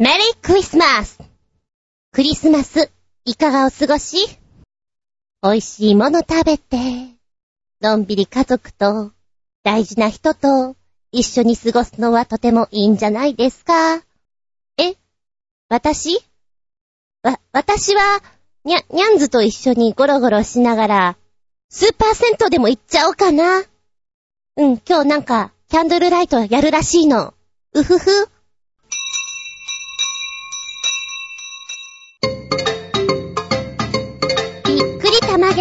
メリークリスマスクリスマス、いかがお過ごし？美味しいもの食べて、のんびり家族と、大事な人と、一緒に過ごすのはとてもいいんじゃないですか？え？私？わ、私は、にゃ、にゃんずと一緒にゴロゴロしながら、スーパー銭湯でも行っちゃおうかな。うん、今日なんか、キャンドルライトやるらしいの。うふふ。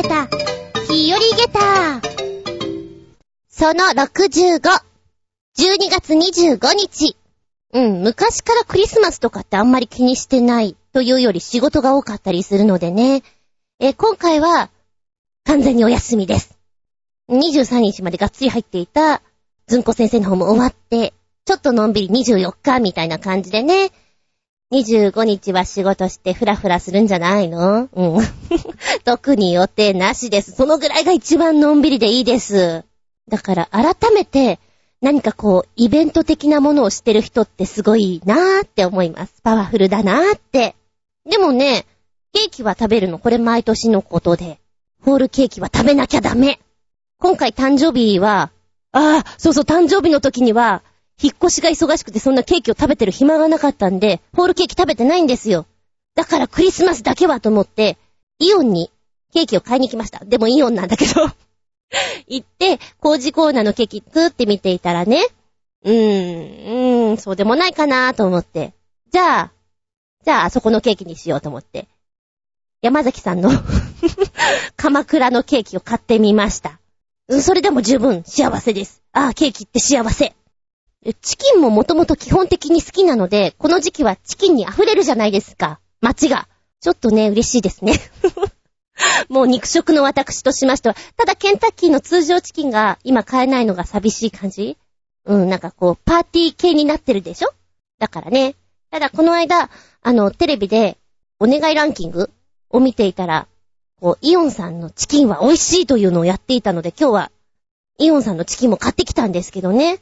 げた、日和げた。その65。12月25日。うん、昔からクリスマスとかってあんまり気にしてないというより仕事が多かったりするのでね。え、今回は完全にお休みです。23日までがっつり入っていたずんこ先生の方も終わって、ちょっとのんびり24日みたいな感じでね、25日は仕事してフラフラするんじゃないの？うん。特に予定なしです。そのぐらいが一番のんびりでいいです。だから改めて何かこう、イベント的なものをしてる人ってすごいなーって思います。パワフルだなーって。でもね、ケーキは食べるの、これ毎年のことで。ホールケーキは食べなきゃダメ。今回誕生日は、ああ、そうそう、誕生日の時には、引っ越しが忙しくてそんなケーキを食べてる暇がなかったんで、ホールケーキ食べてないんですよ。だからクリスマスだけはと思って、イオンにケーキを買いに来ました。でもイオンなんだけど 行って、工事コーナーのケーキ食ってみていたらね、うーん、うーん、そうでもないかなと思って。じゃあ、じゃあ、あそこのケーキにしようと思って。山崎さんの 鎌倉のケーキを買ってみました。それでも十分幸せです。ああ、ケーキって幸せ。チキンももともと基本的に好きなので、この時期はチキンに溢れるじゃないですか。街が。ちょっとね、嬉しいですね。もう肉食の私としましては、ただケンタッキーの通常チキンが今買えないのが寂しい感じうん、なんかこう、パーティー系になってるでしょ？だからね。ただこの間、あの、テレビで、お願いランキングを見ていたら、こう、イオンさんのチキンは美味しいというのをやっていたので、今日は、イオンさんのチキンも買ってきたんですけどね。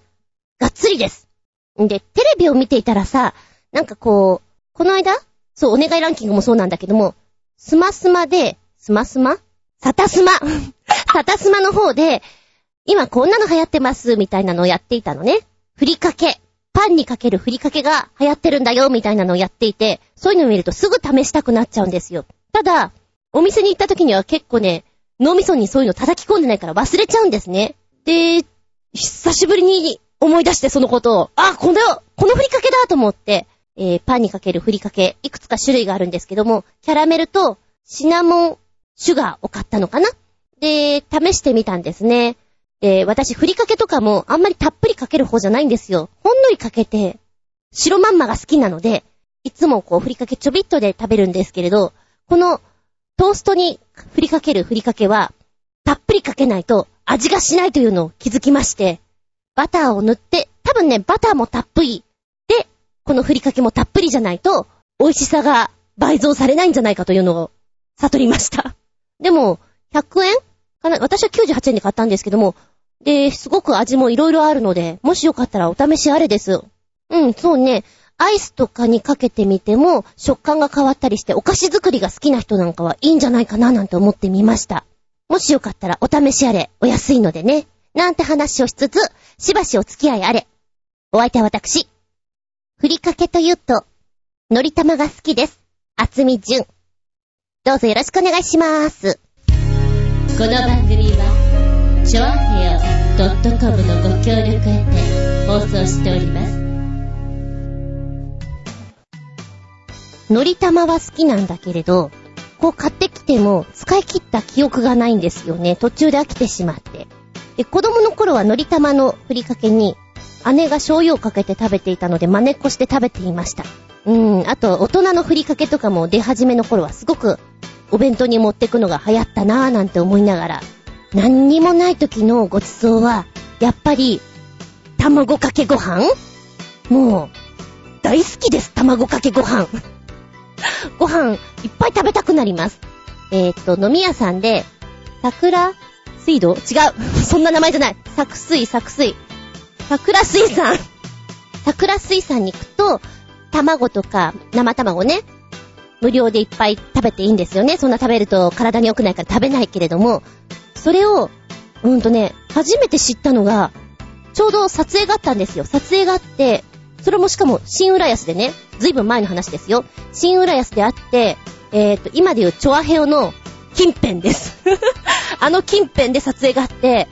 がっつりです。で、テレビを見ていたらさ、なんかこう、この間そう、お願いランキングもそうなんだけども、スマスマで、スマスマサタスマサタスマの方で、今こんなの流行ってます、みたいなのをやっていたのね。ふりかけ。パンにかけるふりかけが流行ってるんだよ、みたいなのをやっていて、そういうのを見るとすぐ試したくなっちゃうんですよ。ただ、お店に行った時には結構ね、脳みそにそういうの叩き込んでないから忘れちゃうんですね。で、久しぶりに思い出してそのことを、あ、この、このふりかけだと思って、えー、パンにかけるふりかけ、いくつか種類があるんですけども、キャラメルとシナモンシュガーを買ったのかな？で、試してみたんですね。で、私、ふりかけとかもあんまりたっぷりかける方じゃないんですよ。ほんのりかけて、白まんまが好きなので、いつもこう、ふりかけちょびっとで食べるんですけれど、この、トーストにふりかけるふりかけは、たっぷりかけないと味がしないというのを気づきまして、バターを塗って、多分ね、バターもたっぷり。で、このふりかけもたっぷりじゃないと、美味しさが倍増されないんじゃないかというのを悟りました。でも、100円かな？私は98円で買ったんですけども、で、すごく味もいろいろあるので、もしよかったらお試しあれです。うん、そうね。アイスとかにかけてみても、食感が変わったりして、お菓子作りが好きな人なんかはいいんじゃないかななんて思ってみました。もしよかったらお試しあれ、お安いのでね。なんて話をしつつ、しばしお付き合いあれ。お相手は私。ふりかけというと、のり玉が好きです。あつみじゅん。どうぞよろしくお願いします。この番組は、ちょあへよ .com のご協力へて放送しております。のり玉は好きなんだけれど、こう買ってきても使い切った記憶がないんですよね。途中で飽きてしまって。で、子供の頃はのり玉のふりかけに、姉が醤油をかけて食べていたので真似っこして食べていました。うん、あと、大人のふりかけとかも出始めの頃はすごくお弁当に持ってくのが流行ったなぁなんて思いながら、何にもない時のごちそうは、やっぱり、卵かけご飯？もう、大好きです、卵かけご飯。ご飯、いっぱい食べたくなります。えっ、と、飲み屋さんで、桜水道？違う。そんな名前じゃない。作水、作水。桜水産。桜水産に行くと、卵とか、生卵ね、無料でいっぱい食べていいんですよね。そんな食べると体に良くないから食べないけれども、それを、うんとね、初めて知ったのが、ちょうど撮影があったんですよ。撮影があって、それもしかも新浦安でね、ずいぶん前の話ですよ。新浦安であって、えっ、ー、と、今で言うチョアヘオの近辺です。あの近辺で撮影があって、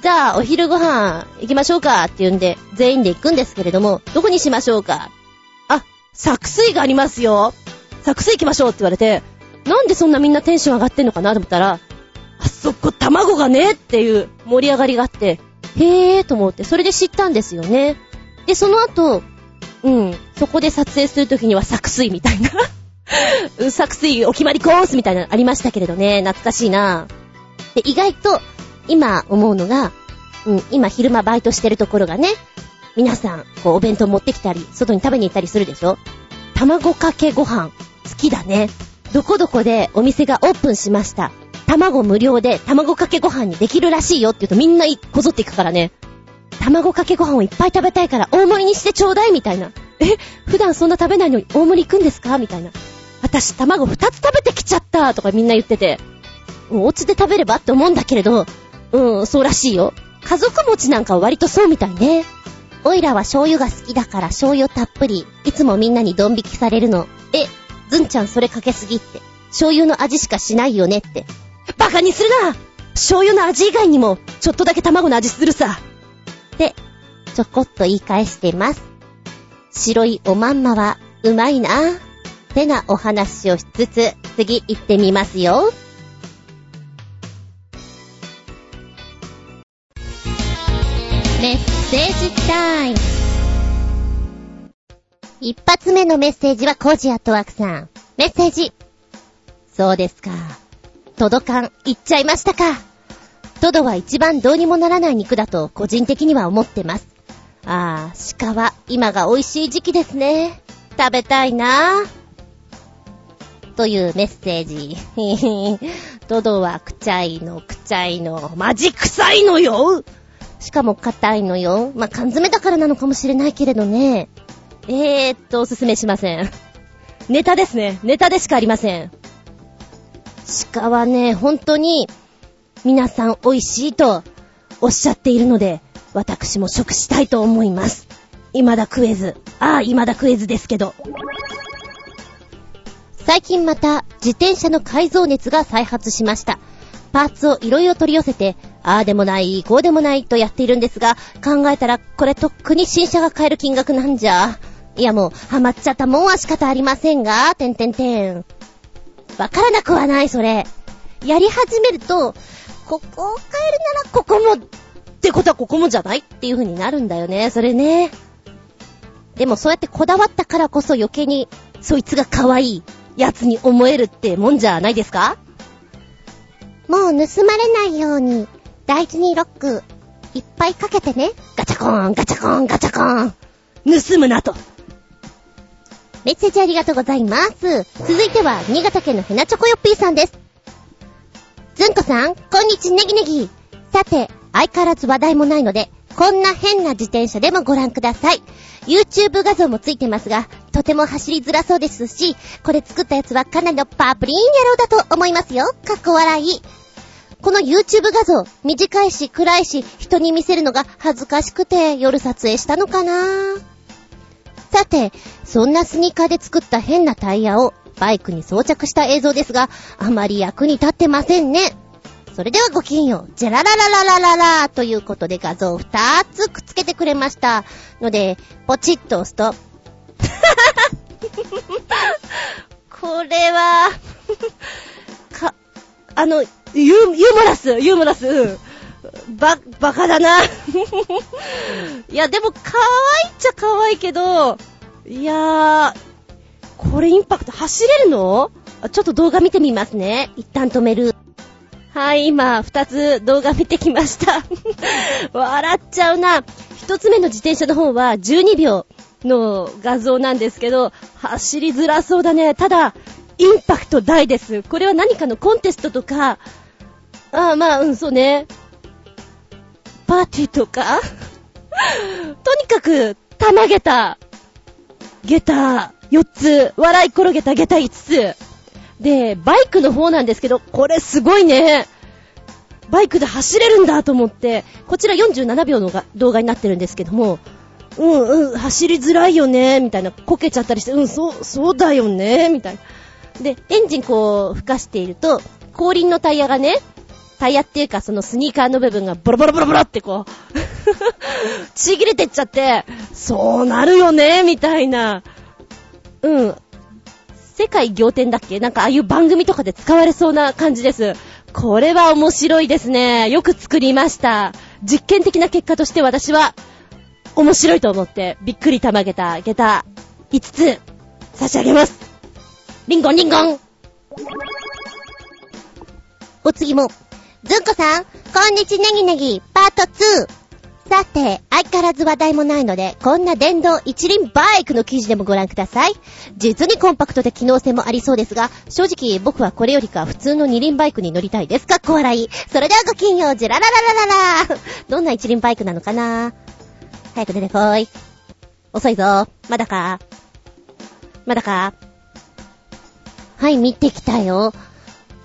じゃあお昼ご飯行きましょうかって言うんで、全員で行くんですけれども、どこにしましょうか？あ、作水がありますよ。作水行きましょうって言われて、なんでそんなみんなテンション上がってんのかなと思ったら、あそこ卵がねっていう盛り上がりがあって、へーと思って、それで知ったんですよね。で、その後、うん、そこで撮影するときには作水みたいな 作水お決まりコースみたいなのありましたけれどね、懐かしいな。で、意外と、今思うのが、うん、今昼間バイトしてるところがね、皆さん、こう、お弁当持ってきたり、外に食べに行ったりするでしょ卵かけご飯、好きだね。どこどこでお店がオープンしました。卵無料で卵かけご飯にできるらしいよって言うとみんなこぞっていくからね。卵かけご飯をいっぱい食べたいから大盛りにしてちょうだいみたいな。え、普段そんな食べないのに大盛り行くんですか？みたいな。私卵二つ食べてきちゃったとかみんな言ってて。お家で食べればって思うんだけれど、うん、そうらしいよ。家族持ちなんかは割とそうみたいね。おいらは醤油が好きだから醤油たっぷり。いつもみんなにドン引きされるの。え、ずんちゃんそれかけすぎって。醤油の味しかしないよねって。バカにするな醤油の味以外にも、ちょっとだけ卵の味するさ。って、ちょこっと言い返してます。白いおまんまは、うまいな。てなお話をしつつ、次行ってみますよ。メッセージタイム。一発目のメッセージはコジアットワークさん。メッセージ。そうですか。トドカン、言っちゃいましたか。トドは一番どうにもならない肉だと個人的には思ってます。ああ、鹿は今が美味しい時期ですね。食べたいなぁというメッセージ。トドはくちゃいの、くちゃいの、マジ臭いのよしかも硬いのよ。まあ、缶詰だからなのかもしれないけれどね。えーっと、おすすめしません。ネタですね。ネタでしかありません。鹿はね、本当に、皆さん美味しいとおっしゃっているので、私も食したいと思います。未だ食えず。ああ、未だ食えずですけど。最近また自転車の改造熱が再発しました。パーツをいろいろ取り寄せて、ああでもない、こうでもないとやっているんですが、考えたらこれとっくに新車が買える金額なんじゃ。いやもう、ハマっちゃったもんは仕方ありませんが、てんてんてん。わからなくはない、それ。やり始めると、ここを変えるならここも、ってことはここもじゃないっていう風になるんだよね、それね。でもそうやってこだわったからこそ余計に、そいつが可愛いやつに思えるってもんじゃないですか？もう盗まれないように、大事にロック、いっぱいかけてね。ガチャコーン、ガチャコーン、ガチャコーン。盗むなと。メッセージありがとうございます。続いては、新潟県のヘナチョコヨッピーさんです。ずんこさん、こんにちネギネギ。さて、相変わらず話題もないので、こんな変な自転車でもご覧ください。YouTube 画像もついてますが、とても走りづらそうですし、これ作ったやつはかなりのパープリン野郎だと思いますよ。かっこ笑い。この YouTube 画像、短いし暗いし、人に見せるのが恥ずかしくて夜撮影したのかなさて、そんなスニーカーで作った変なタイヤをバイクに装着した映像ですが、あまり役に立ってませんね。それではごきげんよう。ジェラララララララということで画像を2つくっつけてくれました。ので、ポチッと押すと、これはか、あの、ユー、ユーモラス、ユーモラス、ば、バカだな。いや、でも、可愛いっちゃ可愛いけど、いやー、これインパクト走れるの？ちょっと動画見てみますね。一旦止める。はい、今、二つ動画見てきました。笑っちゃうな。一つ目の自転車の方は12秒の画像なんですけど、走りづらそうだね。ただ、インパクト大です。これは何かのコンテストとか、ああ、まあ、うん、そうね。パーティーとか？とにかく、たまげた。下駄4つ、笑い転げた下駄5つ。で、バイクの方なんですけど、これすごいね。バイクで走れるんだと思って、こちら47秒の動画になってるんですけども、うんうん、走りづらいよね、みたいな、こけちゃったりして、うん、そう、そうだよね、みたいな。で、エンジンこう、吹かしていると、後輪のタイヤがね、タイヤっていうかそのスニーカーの部分がボロボロボロボロってこう ちぎれてっちゃって、そうなるよね、みたいな。うん。世界仰天だっけ？なんかああいう番組とかで使われそうな感じです。これは面白いですね。よく作りました。実験的な結果として私は、面白いと思って、びっくりたまげた下駄5つ差し上げます。リンゴンリンゴンお次も、ずんこさん、こんにちネギネギ、パート2。さて、相変わらず話題もないので、こんな電動一輪バイクの記事でもご覧ください。実にコンパクトで機能性もありそうですが、正直僕はこれよりか普通の二輪バイクに乗りたいです。かっこ笑い。それではごきんよう、じらららららら。どんな一輪バイクなのかな？早く出てこい。遅いぞ。まだか？まだか？はい、見てきたよ。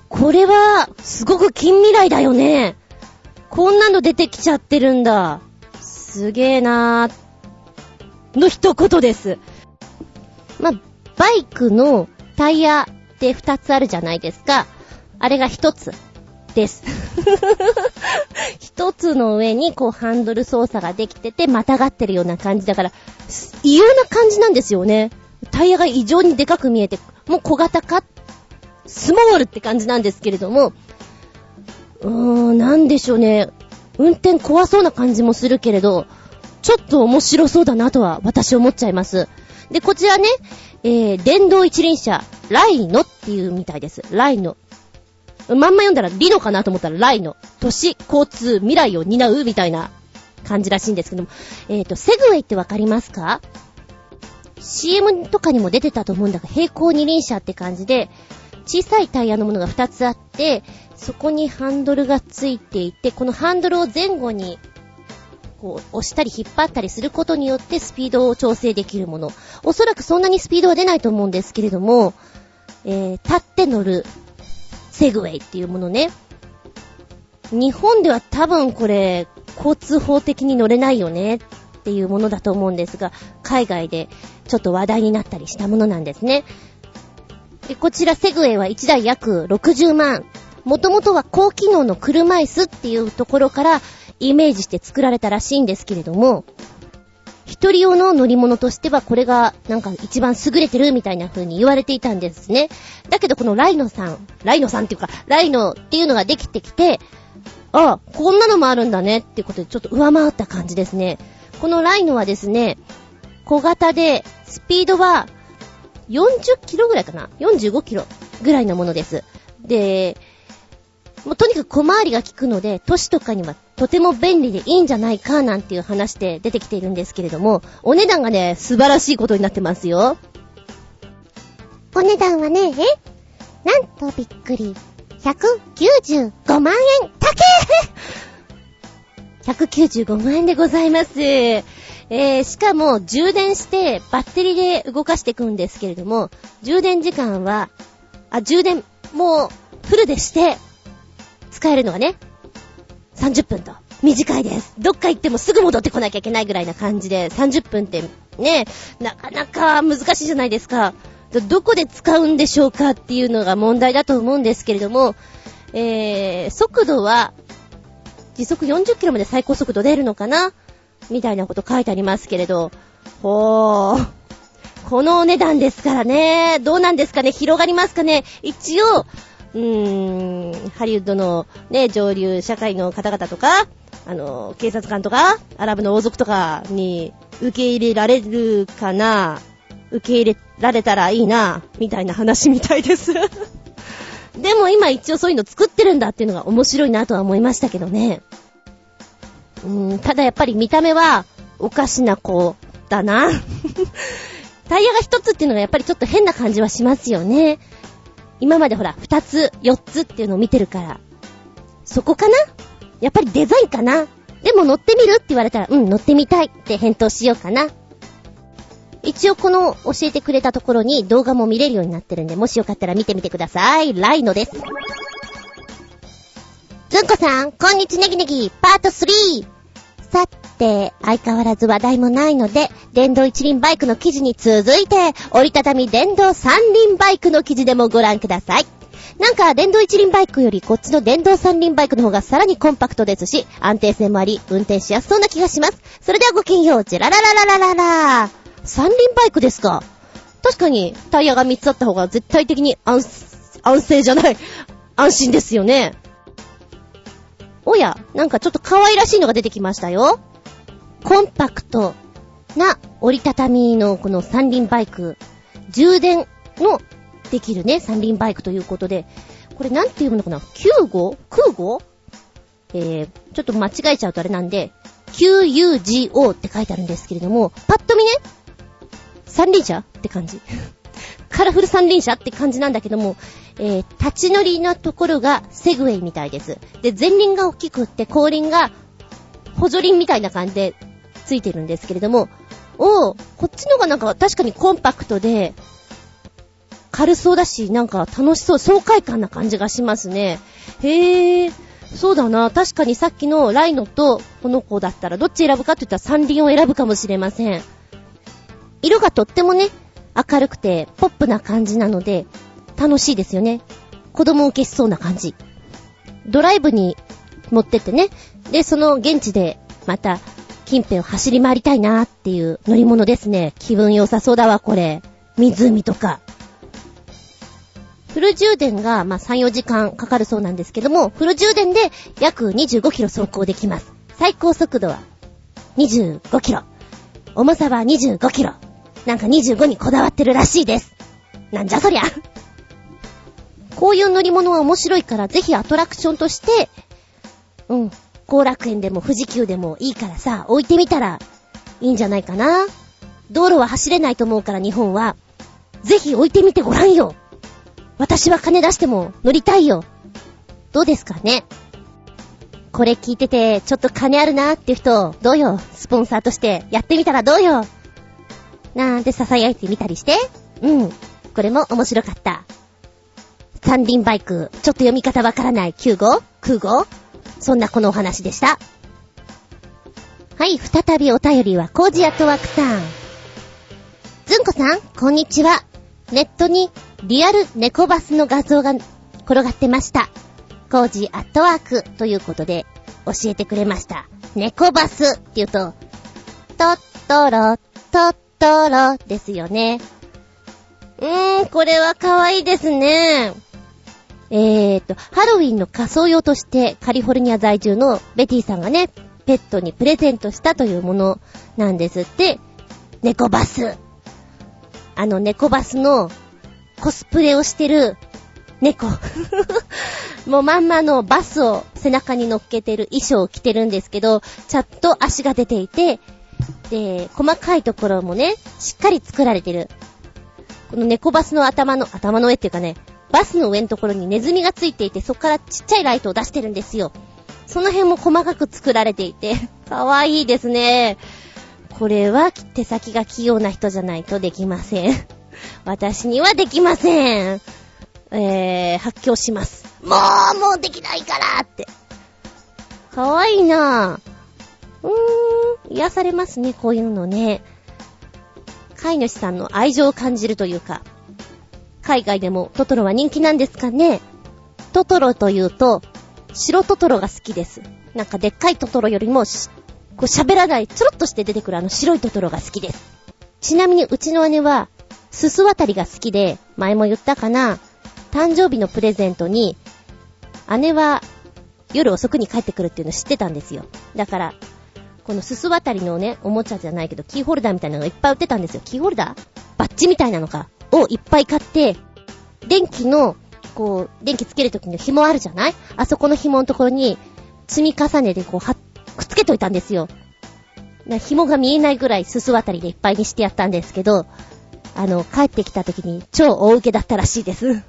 これは、すごく近未来だよね。こんなの出てきちゃってるんだ。すげえなー。の一言です。まバイクのタイヤって二つあるじゃないですか。あれが一つです。一つの上にこうハンドル操作ができてて、またがってるような感じだから、異様な感じなんですよね。タイヤが異常にでかく見えて、もう小型化、スモールって感じなんですけれども、うーん、なんでしょうね。運転怖そうな感じもするけれど、ちょっと面白そうだなとは私思っちゃいます。で、こちらね、えー、電動一輪車、ライノっていうみたいです。ライノ。まんま読んだらリノかなと思ったらライノ。都市、交通、未来を担うみたいな感じらしいんですけども。えっ、ー、と、セグウェイってわかりますか ?CM とかにも出てたと思うんだが、平行二輪車って感じで、小さいタイヤのものが2つあって、そこにハンドルがついていて、このハンドルを前後に、こう、押したり引っ張ったりすることによってスピードを調整できるもの。おそらくそんなにスピードは出ないと思うんですけれども、えー、立って乗るセグウェイっていうものね。日本では多分これ、交通法的に乗れないよねっていうものだと思うんですが、海外でちょっと話題になったりしたものなんですね。で、こちらセグウェイは1台約60万。もともとは高機能の車椅子っていうところからイメージして作られたらしいんですけれども、一人用の乗り物としてはこれがなんか一番優れてるみたいな風に言われていたんですね。だけどこのライノさん、ライノさんっていうか、ライノっていうのができてきて、あ、こんなのもあるんだねっていうことでちょっと上回った感じですね。このライノはですね、小型で、スピードは40キロぐらいかな ?45 キロぐらいのものです。で、もうとにかく小回りが効くので、都市とかにはとても便利でいいんじゃないかなんていう話で出てきているんですけれども、お値段がね、素晴らしいことになってますよ。お値段はね、え？なんとびっくり。195万円高え !195 万円でございます。えー、しかも充電してバッテリーで動かしていくんですけれども、充電時間は、あ、充電、もうフルでして使えるのがね、30分と。短いです。どっか行ってもすぐ戻ってこなきゃいけないぐらいな感じで、30分ってね、なかなか難しいじゃないですか。どこで使うんでしょうかっていうのが問題だと思うんですけれども、えー、速度は、時速40キロまで最高速度出るのかなみたいなこと書いてありますけれど、ほー。このお値段ですからね、どうなんですかね。広がりますかね。一応、うーん、ハリウッドのね、上流社会の方々とか、あの、警察官とか、アラブの王族とかに受け入れられるかな、受け入れられたらいいな、みたいな話みたいです。でも今一応そういうの作ってるんだっていうのが面白いなとは思いましたけどね。うん、ただやっぱり見た目はおかしな子だな。タイヤが一つっていうのがやっぱりちょっと変な感じはしますよね。今までほら、二つ、四つっていうのを見てるから。そこかな？やっぱりデザインかな？でも乗ってみるって言われたら、うん、乗ってみたいって返答しようかな。一応この教えてくれたところに動画も見れるようになってるんで、もしよかったら見てみてください。ライノです。んこさん、こんにちネギネギ、パート 3! さて、相変わらず話題もないので、電動一輪バイクの記事に続いて、折りたたみ電動三輪バイクの記事でもご覧ください。なんか、電動一輪バイクよりこっちの電動三輪バイクの方がさらにコンパクトですし、安定性もあり、運転しやすそうな気がします。それではごきげんよう、ジェラララララララ三輪バイクですか？確かに、タイヤが3つあった方が絶対的に安、安静じゃない。安心ですよね。おや、なんかちょっと可愛らしいのが出てきましたよ。コンパクトな折りたたみのこの三輪バイク。充電のできるね、三輪バイクということで、これなんて読むのかな ?9 号？空号？えー、ちょっと間違えちゃうとあれなんで、QUGO って書いてあるんですけれども、パッと見ね、三輪車って感じ。カラフル三輪車って感じなんだけども、えー、立ち乗りのところがセグウェイみたいです。で、前輪が大きくって、後輪が補助輪みたいな感じでついてるんですけれども、おこっちのがなんか確かにコンパクトで、軽そうだし、なんか楽しそう、爽快感な感じがしますね。へぇ。そうだな。確かにさっきのライノとこの子だったらどっち選ぶかって言ったら三輪を選ぶかもしれません。色がとってもね、明るくてポップな感じなので、楽しいですよね。子供受けしそうな感じ。ドライブに持ってってね。で、その現地でまた近辺を走り回りたいなーっていう乗り物ですね。気分良さそうだわ、これ。湖とか。フル充電が、まあ、3、4時間かかるそうなんですけども、フル充電で約25キロ走行できます。最高速度は25キロ。重さは25キロ。なんか25にこだわってるらしいです。なんじゃそりゃ。こういう乗り物は面白いから、ぜひアトラクションとして、うん、後楽園でも富士急でもいいからさ、置いてみたらいいんじゃないかな。道路は走れないと思うから日本は、ぜひ置いてみてごらんよ。私は金出しても乗りたいよ。どうですかねこれ聞いてて、ちょっと金あるなーっていう人、どうよスポンサーとしてやってみたらどうよなんて囁いてみたりしてうん。これも面白かった。三輪バイク、ちょっと読み方わからない9号？空号？そんなこのお話でした。はい、再びお便りはコージアットワークさん。ずんこさん、こんにちは。ネットにリアル猫バスの画像が転がってました。コージアットワークということで教えてくれました。猫バスって言うと、トットロ、トットロですよね。うーん、これは可愛いですね。えーと、ハロウィンの仮装用としてカリフォルニア在住のベティさんがね、ペットにプレゼントしたというものなんですって、猫バス。あの猫バスのコスプレをしてる猫。もうまんまのバスを背中に乗っけてる衣装を着てるんですけど、ちゃんと足が出ていて、で、細かいところもね、しっかり作られてる。この猫バスの頭の、頭の上っていうかね、バスの上のところにネズミがついていて、そこからちっちゃいライトを出してるんですよ。その辺も細かく作られていて、かわいいですね。これは手先が器用な人じゃないとできません。私にはできません。えー、発狂します。もう、もうできないからって。かわいいなぁ。うーん、癒されますね、こういうのね。飼い主さんの愛情を感じるというか、海外でもトトロは人気なんですかねトトロというと、白トトロが好きです。なんかでっかいトトロよりもこう喋らない、ちょろっとして出てくるあの白いトトロが好きです。ちなみにうちの姉は、すす渡りが好きで、前も言ったかな、誕生日のプレゼントに、姉は夜遅くに帰ってくるっていうの知ってたんですよ。だから、このすす渡りのね、おもちゃじゃないけど、キーホルダーみたいなのがいっぱい売ってたんですよ。キーホルダー？バッチみたいなのか？をいっぱい買って、電気の、こう、電気つけるときの紐あるじゃない？あそこの紐のところに、積み重ねてこう貼っくっつけといたんですよ。紐が見えないぐらいすす渡りでいっぱいにしてやったんですけど、あの、帰ってきた時に超大受けだったらしいです。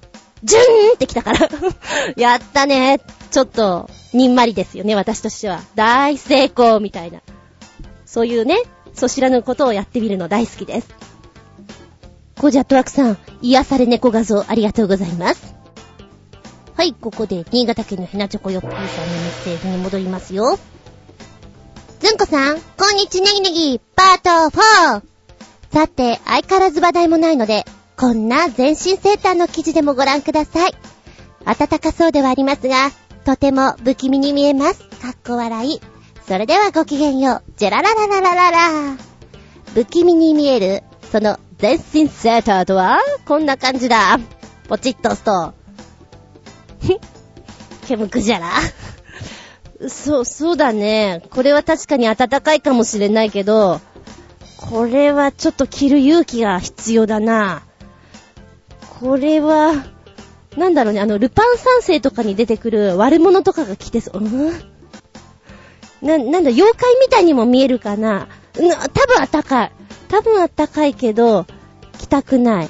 ジューンって来たから やったね。ちょっと、にんまりですよね、私としては。大成功みたいな。そういうね、そ知らぬことをやってみるの大好きです。コジャットワークさん、癒され猫画像ありがとうございます。はい、ここで、新潟県のひなちょこよっぴーさんのメッセージに戻りますよ。ずんこさん、こんにちネギネギ、パート 4! さて、相変わらず話題もないので、こんな全身セーターの記事でもご覧ください。暖かそうではありますが、とても不気味に見えます。かっこ笑い。それではごきげんよう。ジェラララララララ。不気味に見える、その全身セーターとは、こんな感じだ。ポチッと押すと。ふっ。ケムクじゃら。そう、そうだね。これは確かに暖かいかもしれないけど、これはちょっと着る勇気が必要だな。これは、なんだろうね、あの、ルパン三世とかに出てくる悪者とかが着てそう。うん？な、なんだ、妖怪みたいにも見えるかな。うん、多分あったかい。多分あったかいけど、着たくない。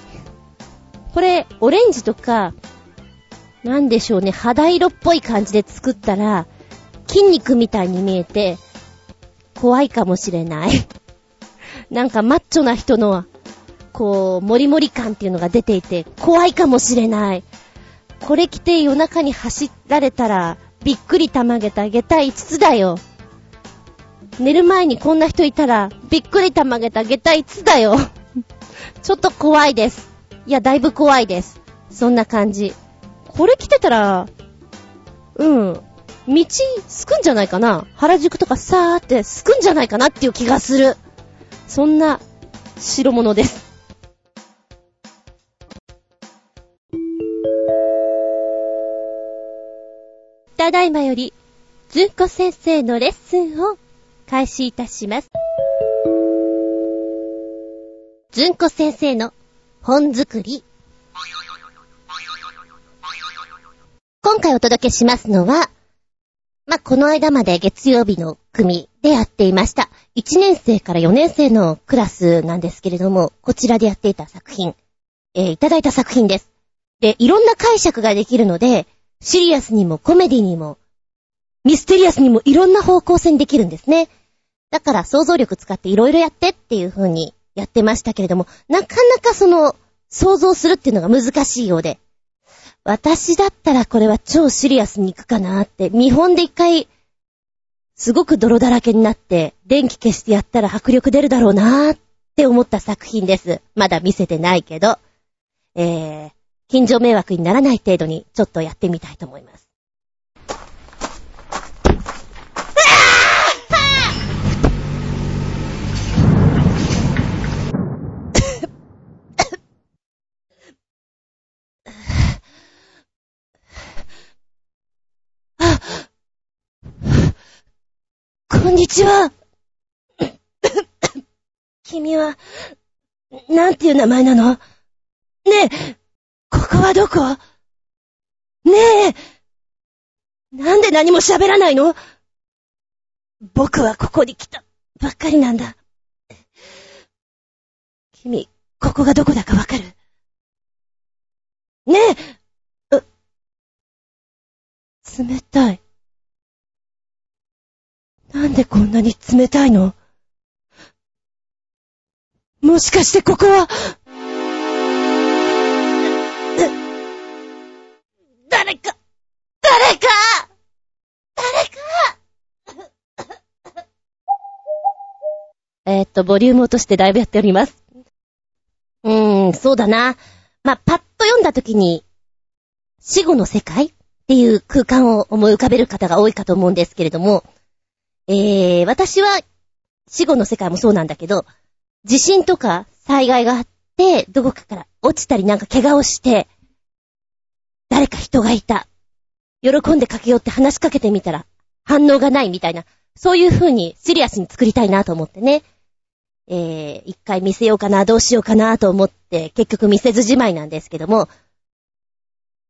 これ、オレンジとか、なんでしょうね、肌色っぽい感じで作ったら、筋肉みたいに見えて、怖いかもしれない。なんかマッチョな人の、こう、モリモリ感っていうのが出ていて、怖いかもしれない。これ着て夜中に走られたら、びっくりたまげてあげた下駄5つだよ。寝る前にこんな人いたら、びっくりたまげた下駄5つだよ。ちょっと怖いです。いや、だいぶ怖いです。そんな感じ。これ着てたら、うん、道、すくんじゃないかな原宿とかさーってすくんじゃないかなっていう気がする。そんな、白物です。ただいまより、ずんこ先生のレッスンを開始いたします。ずんこ先生の本作り。今回お届けしますのは、まあ、この間まで月曜日の組でやっていました。1年生から4年生のクラスなんですけれども、こちらでやっていた作品、えーいただいた作品です。で、いろんな解釈ができるので、シリアスにもコメディにも、ミステリアスにもいろんな方向性にできるんですね。だから想像力使っていろいろやってっていう風にやってましたけれども、なかなかその、想像するっていうのが難しいようで、私だったらこれは超シリアスに行くかなって、見本で一回、すごく泥だらけになって、電気消してやったら迫力出るだろうなーって思った作品です。まだ見せてないけど、えー、近所迷惑にならない程度にちょっとやってみたいと思います。こんにちは。君は、なんていう名前なの？ねえ、ここはどこ？ねえ、なんで何も喋らないの？僕はここに来たばっかりなんだ。君、ここがどこだかわかる？ねえ、冷たい。なんでこんなに冷たいの？もしかしてここは、誰か、誰か、誰か？えーっと、ボリューム落としてだいぶやっております。うーん、そうだな。まあ、パッと読んだ時に、死後の世界っていう空間を思い浮かべる方が多いかと思うんですけれども、えー、私は死後の世界もそうなんだけど、地震とか災害があって、どこかから落ちたりなんか怪我をして、誰か人がいた。喜んで駆け寄って話しかけてみたら、反応がないみたいな、そういう風にシリアスに作りたいなと思ってね。えー、一回見せようかな、どうしようかなと思って、結局見せずじまいなんですけども、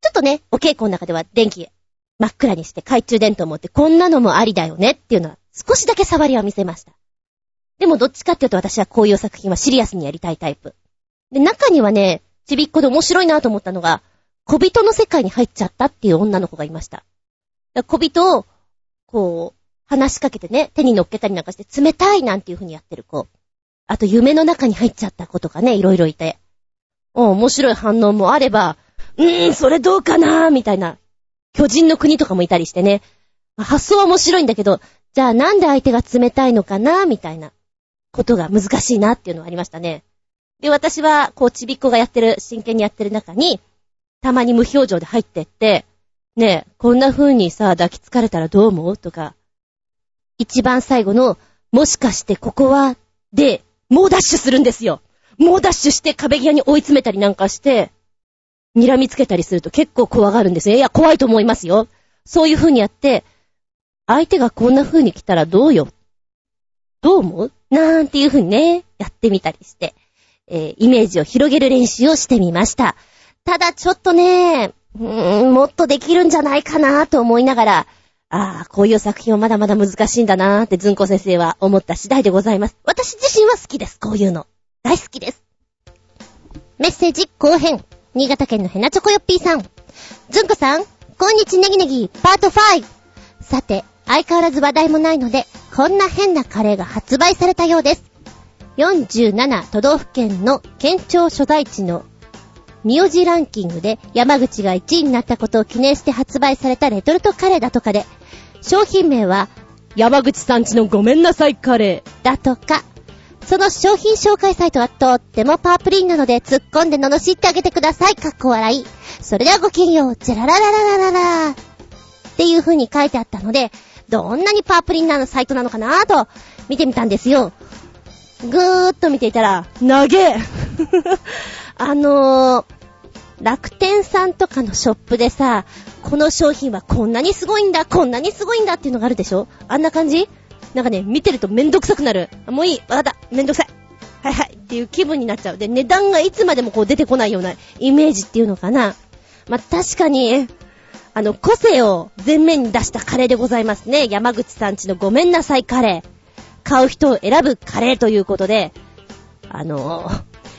ちょっとね、お稽古の中では電気真っ暗にして懐中電灯を持ってこんなのもありだよねっていうのは少しだけ触りは見せました。でもどっちかっていうと私はこういう作品はシリアスにやりたいタイプ。で、中にはね、ちびっこで面白いなと思ったのが、小人の世界に入っちゃったっていう女の子がいました。小人を、こう、話しかけてね、手に乗っけたりなんかして冷たいなんていう風にやってる子。あと夢の中に入っちゃった子とかね、いろいろいて。面白い反応もあれば、うーん、それどうかなーみたいな。巨人の国とかもいたりしてね。発想は面白いんだけど、じゃあなんで相手が冷たいのかなみたいなことが難しいなっていうのがありましたね。で、私は、こう、ちびっこがやってる、真剣にやってる中に、たまに無表情で入ってって、ねえ、こんな風にさ、抱きつかれたらどう思う？とか、一番最後の、もしかしてここは、で、猛ダッシュするんですよ。猛ダッシュして壁際に追い詰めたりなんかして、睨みつけたりすると結構怖がるんですね。いや、怖いと思いますよ。そういう風にやって、相手がこんな風に来たらどうよ？どう思う？なんていう風にね、やってみたりして、えー、イメージを広げる練習をしてみました。ただちょっとね、うーん、もっとできるんじゃないかなと思いながら、ああ、こういう作品はまだまだ難しいんだなーってずんこ先生は思った次第でございます。私自身は好きです。こういうの。大好きです。メッセージ後編。新潟県のヘナチョコヨッピーさん。ずんこさん、こんにちネギネギ、パート 5! さて、相変わらず話題もないので、こんな変なカレーが発売されたようです。47都道府県の県庁所在地の名字ランキングで山口が1位になったことを記念して発売されたレトルトカレーだとかで、商品名は山口さんちのごめんなさいカレーだとか、その商品紹介サイトはとってもパープリンなので突っ込んで罵ってあげてください。かっこ笑い。それではごきげんよう。ジェラララララララっていう風に書いてあったので、どんなにパープリンなのサイトなのかなと見てみたんですよ。ぐーっと見ていたら、投げ あのー、楽天さんとかのショップでさ、この商品はこんなにすごいんだ、こんなにすごいんだっていうのがあるでしょ？あんな感じ？なんかね、見てるとめんどくさくなる。もういい、わかった、めんどくさい。はいはい、っていう気分になっちゃう。で、値段がいつまでもこう出てこないようなイメージっていうのかな。まあ、確かに、あの、個性を前面に出したカレーでございますね。山口さんちのごめんなさいカレー。買う人を選ぶカレーということで、あの、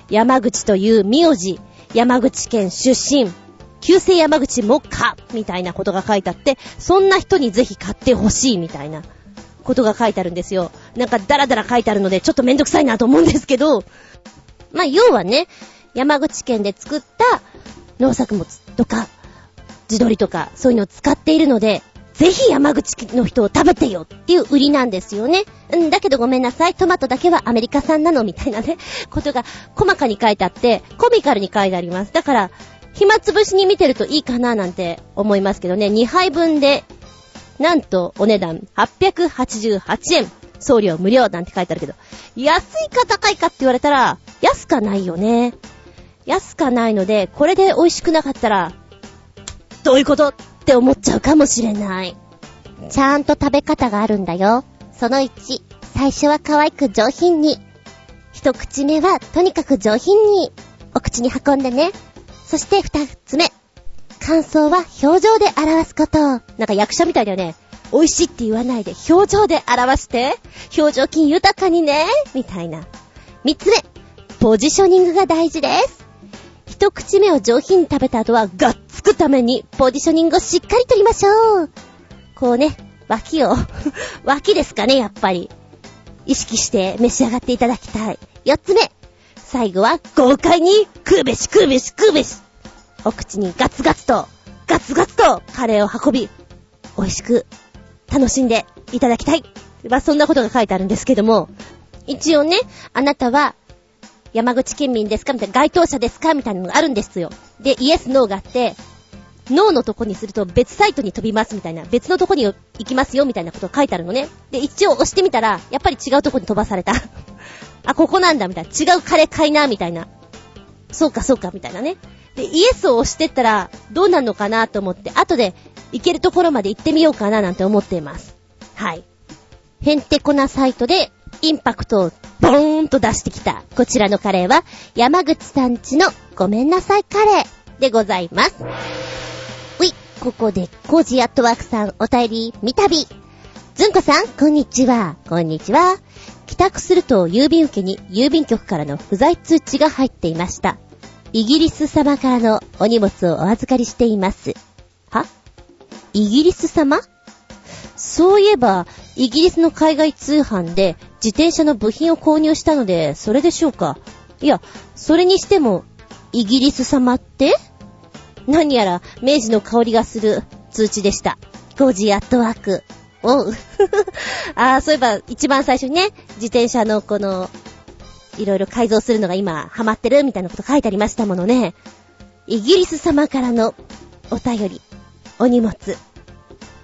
山口という名字、山口県出身、旧姓山口もか、みたいなことが書いてあって、そんな人にぜひ買ってほしいみたいなことが書いてあるんですよ。なんかダラダラ書いてあるので、ちょっとめんどくさいなと思うんですけど、まあ、要はね、山口県で作った農作物とか、地鶏とか、そういうのを使っているので、ぜひ山口の人を食べてよっていう売りなんですよね。うん、だけどごめんなさい、トマトだけはアメリカ産なのみたいなね、ことが細かに書いてあって、コミカルに書いてあります。だから、暇つぶしに見てるといいかななんて思いますけどね、2杯分でなんとお値段888円。送料無料なんて書いてあるけど、安いか高いかって言われたら、安かないよね。安かないので、これで美味しくなかったら、どういうことって思っちゃうかもしれない。ちゃんと食べ方があるんだよ。その1、最初は可愛く上品に。一口目はとにかく上品に、お口に運んでね。そして二つ目、感想は表情で表すこと。なんか役者みたいだよね。美味しいって言わないで表情で表して。表情筋豊かにね。みたいな。三つ目。ポジショニングが大事です。一口目を上品に食べた後はがっつくためにポジショニングをしっかりとりましょう。こうね、脇を 脇ですかね、やっぱり。意識して召し上がっていただきたい。四つ目。最後は豪快に食うべし食うべし食うべしお口にガツガツと、ガツガツとカレーを運び、美味しく楽しんでいただきたい。まあ、そんなことが書いてあるんですけども、一応ね、あなたは山口県民ですか？みたいな、該当者ですか？みたいなのがあるんですよ。で、イエス、ノーがあって、ノーのとこにすると別サイトに飛びますみたいな、別のとこに行きますよみたいなことが書いてあるのね。で、一応押してみたら、やっぱり違うとこに飛ばされた。あ、ここなんだみたいな。違うカレー買いなみたいな。そうかそうかみたいなね。で、イエスを押してったら、どうなるのかなと思って、後で行けるところまで行ってみようかななんて思っています。はい。へんてこなサイトで、インパクトをボーンと出してきた、こちらのカレーは、山口さんちのごめんなさいカレーでございます。ここで、コージーアットワークさんお便り、みたび。ずんこさん、こんにちは。こんにちは。帰宅すると郵便受けに郵便局からの不在通知が入っていました。イギリス様からのお荷物をお預かりしています。は？イギリス様？そういえば、イギリスの海外通販で自転車の部品を購入したので、それでしょうか？いや、それにしても、イギリス様って？何やら明治の香りがする通知でした。5時アットワーク。おう。ああ、そういえば一番最初にね、自転車のこの、いろいろ改造するのが今ハマってるみたいなこと書いてありましたものね。イギリス様からのお便り、お荷物。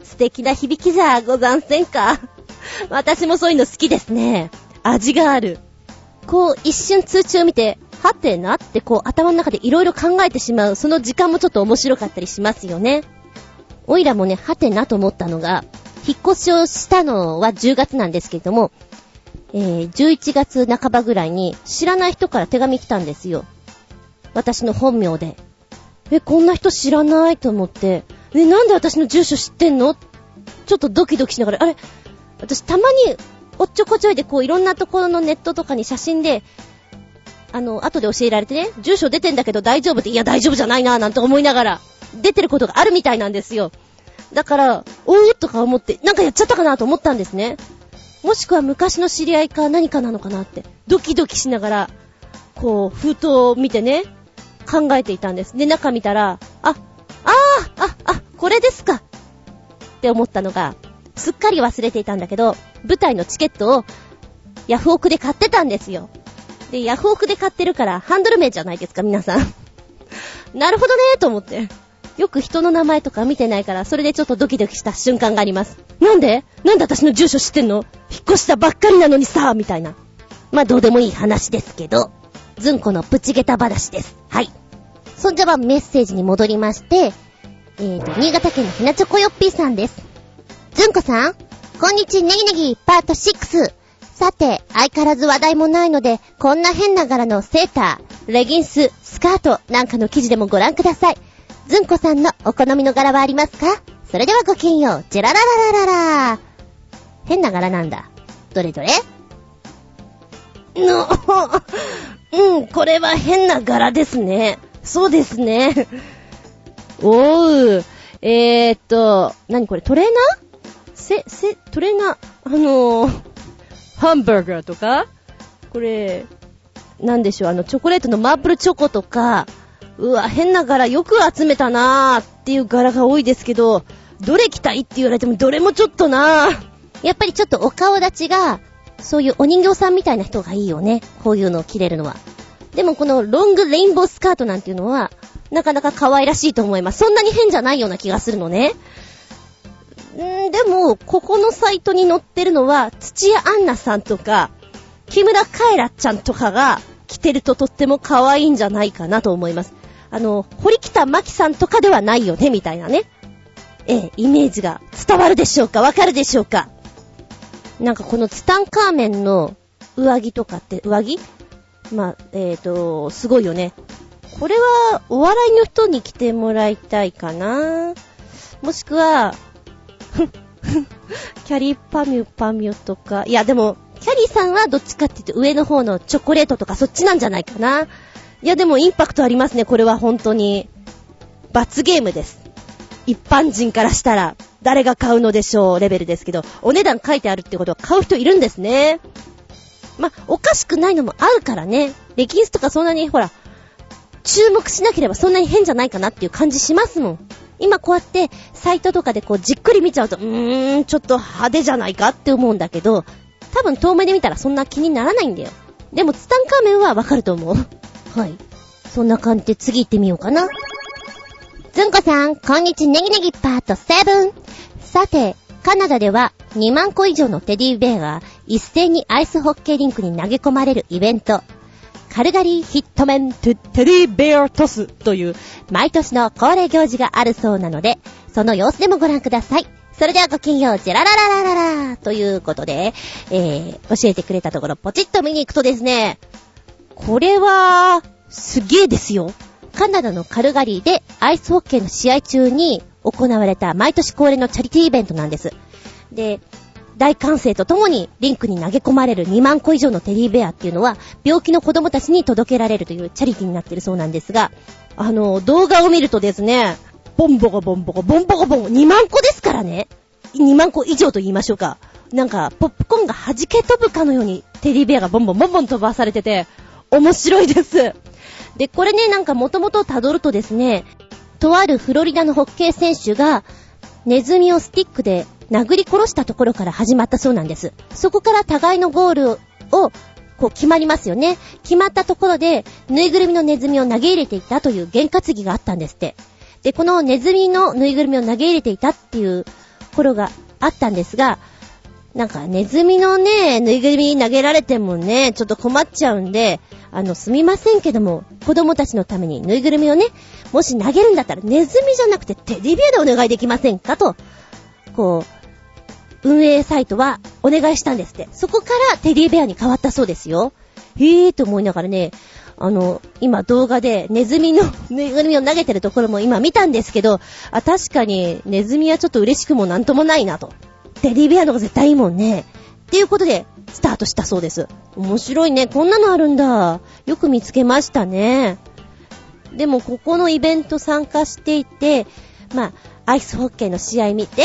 素敵な響きじゃござんせんか。私もそういうの好きですね。味がある。こう一瞬通知を見て、はてなってこう頭の中でいろいろ考えてしまう、その時間もちょっと面白かったりしますよね。おいらもね、はてなと思ったのが、引っ越しをしたのは10月なんですけれども、えー、11月半ばぐらいに知らない人から手紙来たんですよ。私の本名で。え、こんな人知らないと思って、え、なんで私の住所知ってんの？ちょっとドキドキしながら、あれ？私たまにおっちょこちょいでこういろんなところのネットとかに写真で、あの、後で教えられてね、住所出てんだけど大丈夫って、いや大丈夫じゃないなぁなんて思いながら、出てることがあるみたいなんですよ。だから、おーとか思って、なんかやっちゃったかなと思ったんですね。もしくは昔の知り合いか何かなのかなって、ドキドキしながら、こう、封筒を見てね、考えていたんです。で、中見たら、あ、ああ、あ、あ、これですかって思ったのが、すっかり忘れていたんだけど、舞台のチケットをヤフオクで買ってたんですよ。で、ヤフオクで買ってるからハンドル名じゃないですか、皆さん。なるほどねーと思って。よく人の名前とか見てないから、それでちょっとドキドキした瞬間があります。なんで？なんで私の住所知ってんの？引っ越したばっかりなのにさみたいな。まあ、どうでもいい話ですけど、ずんこのプチゲタ話です。はい。そんじゃはメッセージに戻りまして、えーと、新潟県のひなチョコヨッピーさんです。ずんこさん、こんにちネギネギパート6。さて、相変わらず話題もないので、こんな変な柄のセーター、レギンス、スカートなんかの記事でもご覧ください。ずんこさんのお好みの柄はありますか？それではごきんよう。ジェララララララ変な柄なんだ。どれどれ？の、うん、これは変な柄ですね。そうですね。おー。えーっと、なにこれ、トレーナー？せ、せ、トレーナー、あのー、ハンバーガーとか？これ、なんでしょう、あの、チョコレートのマープルチョコとか、うわ、変な柄よく集めたなーっていう柄が多いですけど、どれ着たいって言われてもどれもちょっとなー。やっぱりちょっとお顔立ちが、そういうお人形さんみたいな人がいいよね。こういうのを着れるのは。でもこのロングレインボースカートなんていうのは、なかなか可愛らしいと思います。そんなに変じゃないような気がするのね。んでも、ここのサイトに載ってるのは、土屋アンナさんとか、木村カエラちゃんとかが着てるととっても可愛いんじゃないかなと思います。あの、堀北真希さんとかではないよね、みたいなね。ええ、イメージが伝わるでしょうか？わかるでしょうか？なんかこのツタンカーメンの上着とかって、上着？まあ、えっ、ー、と、すごいよね。これは、お笑いの人に着てもらいたいかなもしくは、キャリーパミュパミュとか、いやでも、キャリーさんはどっちかって言って上の方のチョコレートとかそっちなんじゃないかな。いやでもインパクトありますね、これは本当に。罰ゲームです。一般人からしたら、誰が買うのでしょうレベルですけど、お値段書いてあるってことは買う人いるんですね。ま、おかしくないのもあるからね。レギンスとかそんなに、ほら、注目しなければそんなに変じゃないかなっていう感じしますもん。今こうやって、サイトとかでこうじっくり見ちゃうと、うーん、ちょっと派手じゃないかって思うんだけど、多分遠目で見たらそんな気にならないんだよ。でもツタンカーメンはわかると思う。はい。そんな感じで次行ってみようかな。ずんこさん、こんにちネギネギパート7。さて、カナダでは2万個以上のテディベアが一斉にアイスホッケーリンクに投げ込まれるイベント。カルガリーヒットメントゥテディベアトスという毎年の恒例行事があるそうなので、その様子でもご覧ください。それではごきげんよう、ジェララララララということで、えー、教えてくれたところポチッと見に行くとですね、これは、すげえですよ。カナダのカルガリーでアイスホッケーの試合中に行われた毎年恒例のチャリティーイベントなんです。で、大歓声とともにリンクに投げ込まれる2万個以上のテディベアっていうのは病気の子供たちに届けられるというチャリティになってるそうなんですが、あの、動画を見るとですね、ボンボコボンボコ、ボンボコボン、2万個ですからね。2万個以上と言いましょうか。なんか、ポップコーンが弾け飛ぶかのようにテディベアがボンボンボンボン飛ばされてて、面白いです。で、これね、なんかもともと辿るとですね、とあるフロリダのホッケー選手が、ネズミをスティックで殴り殺したところから始まったそうなんです。そこから互いのゴールを、こう決まりますよね。決まったところで、ぬいぐるみのネズミを投げ入れていたという験担ぎがあったんですって。で、このネズミのぬいぐるみを投げ入れていたっていう頃があったんですが、なんかネズミのね、ぬいぐるみ投げられてもね、ちょっと困っちゃうんで、あの、すみませんけども、子供たちのためにぬいぐるみをね、もし投げるんだったらネズミじゃなくてテディベアでお願いできませんかと、こう、運営サイトはお願いしたんですって。そこからテディベアに変わったそうですよ。へーと思いながらね、あの、今動画でネズミのぬいぐるみを投げてるところも今見たんですけど、あ、確かにネズミはちょっと嬉しくもなんともないなと。テディベアの方が絶対いいもんね。っていうことで、スタートしたそうです。面白いね。こんなのあるんだ。よく見つけましたね。でも、ここのイベント参加していて、まあ、アイスホッケーの試合見て、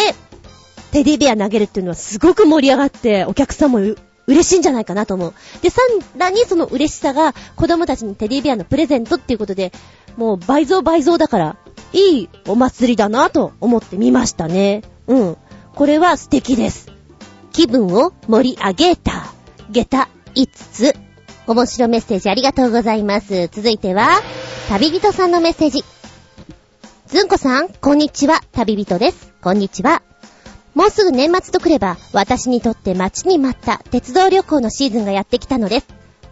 テディベア投げるっていうのはすごく盛り上がって、お客さんも嬉しいんじゃないかなと思う。で、さらにその嬉しさが子供たちにテディベアのプレゼントっていうことで、もう倍増倍増だから、いいお祭りだなと思ってみましたね。うん。これは素敵です。気分を盛り上げた。下駄5つ。面白メッセージありがとうございます。続いては、旅人さんのメッセージ。ずんこさん、こんにちは。旅人です。こんにちは。もうすぐ年末とくれば、私にとって待ちに待った鉄道旅行のシーズンがやってきたのです。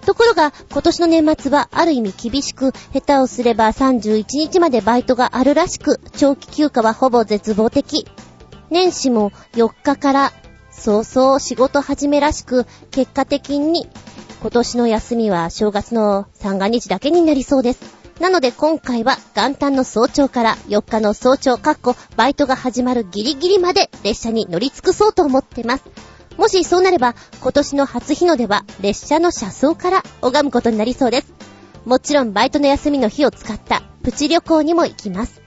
ところが、今年の年末はある意味厳しく、下手をすれば31日までバイトがあるらしく、長期休暇はほぼ絶望的。年始も4日から早々仕事始めらしく、結果的に今年の休みは正月の三が日だけになりそうです。なので今回は元旦の早朝から4日の早朝かっこバイトが始まるギリギリまで列車に乗り尽くそうと思ってます。もしそうなれば今年の初日の出は列車の車窓から拝むことになりそうです。もちろんバイトの休みの日を使ったプチ旅行にも行きます。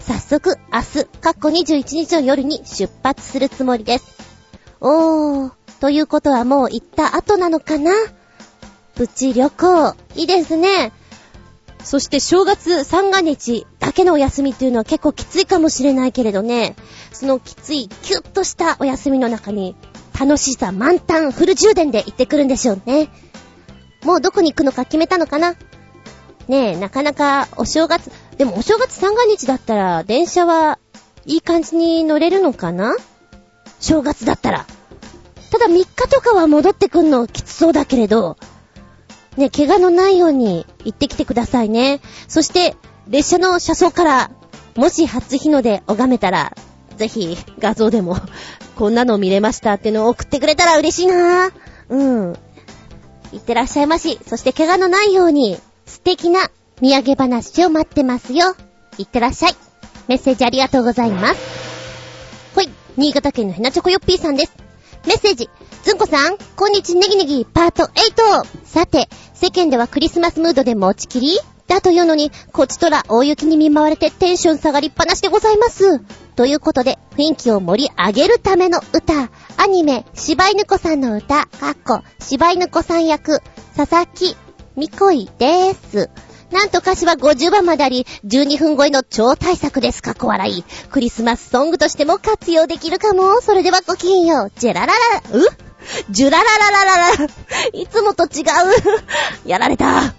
早速、明日、かっこ21日の夜に出発するつもりです。おー、ということはもう行った後なのかな？プチ旅行、いいですね。そして正月三が日だけのお休みっていうのは結構きついかもしれないけれどね、そのきつい、キュッとしたお休みの中に、楽しさ満タンフル充電で行ってくるんでしょうね。もうどこに行くのか決めたのかな？ねえ、なかなかお正月、でもお正月三が日だったら、電車はいい感じに乗れるのかな？正月だったら。ただ3日とかは戻ってくんのきつそうだけれど、ね、怪我のないように行ってきてくださいね。そして、列車の車窓から、もし初日の出拝めたら、ぜひ画像でも、こんなの見れましたってのを送ってくれたら嬉しいなうん。いってらっしゃいまし。そして怪我のないように、素敵な土産話を待ってますよ。いってらっしゃい。メッセージありがとうございます。ほい、新潟県のひなチョコヨッピーさんです。メッセージ、ずんこさん、こんにちネギネギパート8。さて、世間ではクリスマスムードで持ちきり？だというのに、こちとら大雪に見舞われてテンション下がりっぱなしでございます。ということで、雰囲気を盛り上げるための歌、アニメ、柴犬子さんの歌、かっこ、柴犬子さん役、佐々木みこいでーす。なんと歌詞は50番まであり、12分超えの超大作です。かっこ笑い。クリスマスソングとしても活用できるかも。それではごきげんよう。ジェラララ、う？ジュラララララララ。いつもと違う。やられた。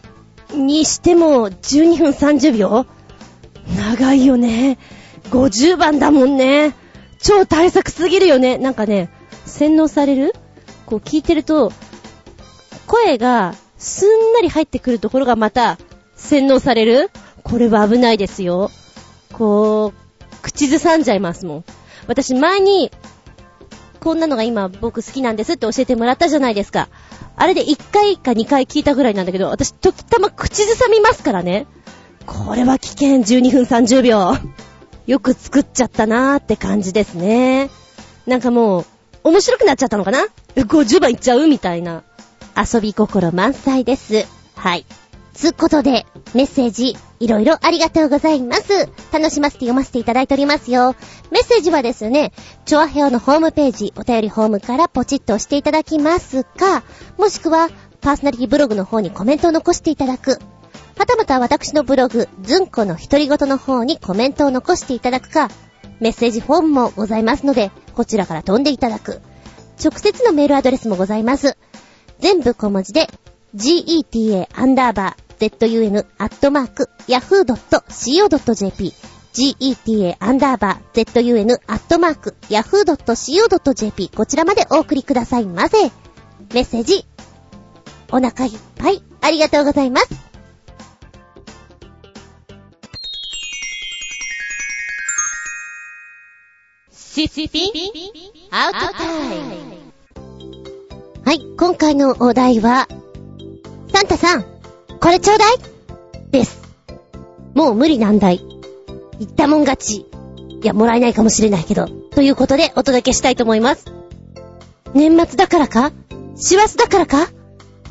にしても、12分30秒長いよね。50番だもんね。超大作すぎるよね。なんかね、洗脳される？こう聞いてると、声がすんなり入ってくるところがまた洗脳される？これは危ないですよ。こう、口ずさんじゃいますもん。私前に、こんなのが今僕好きなんですって教えてもらったじゃないですか。あれで1回か2回聞いたぐらいなんだけど、私時たま口ずさみますからね。これは危険。12分30秒。よく作っちゃったなーって感じですね。なんかもう、面白くなっちゃったのかな ?50 番いっちゃう？みたいな。遊び心満載です。はい。つことで、メッセージ、いろいろありがとうございます。楽しませて読ませていただいておりますよ。メッセージはですね、チョアヘオのホームページ、お便りホームからポチッと押していただきますか、もしくは、パーソナリティブログの方にコメントを残していただく。はたまた私のブログ、ずんこの独り言の方にコメントを残していただくか、メッセージフォームもございますので、こちらから飛んでいただく。直接のメールアドレスもございます。全部小文字で、geta アンダーバー zun アットマーク yahoo.co.jp geta アンダーバー zun アットマーク yahoo.co.jp こちらまでお送りくださいませ。メッセージ、お腹いっぱいありがとうございます。シスピンアウトタイムはい、今回のお題は、サンタさん、これちょうだいです。もう無理難題。言ったもん勝ち。いや、もらえないかもしれないけど。ということでお届けしたいと思います。年末だからか？師走だからか？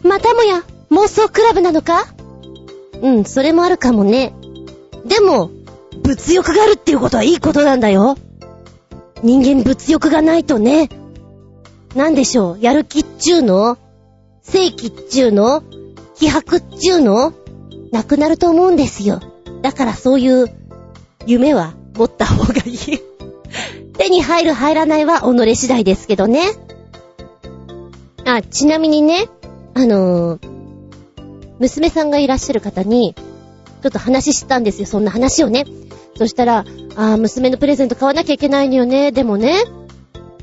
またもや妄想クラブなのか？うん、それもあるかもね。でも、物欲があるっていうことはいいことなんだよ。人間物欲がないとね。なんでしょう、やる気っちゅうの？正気っちゅうの？気迫っちゅうの？なくなると思うんですよ。だからそういう夢は持った方がいい 手に入る入らないは己次第ですけどね。あ、ちなみにね、あのー、娘さんがいらっしゃる方に、ちょっと話したんですよ、そんな話をね。そしたら、あ、娘のプレゼント買わなきゃいけないのよね。でもね、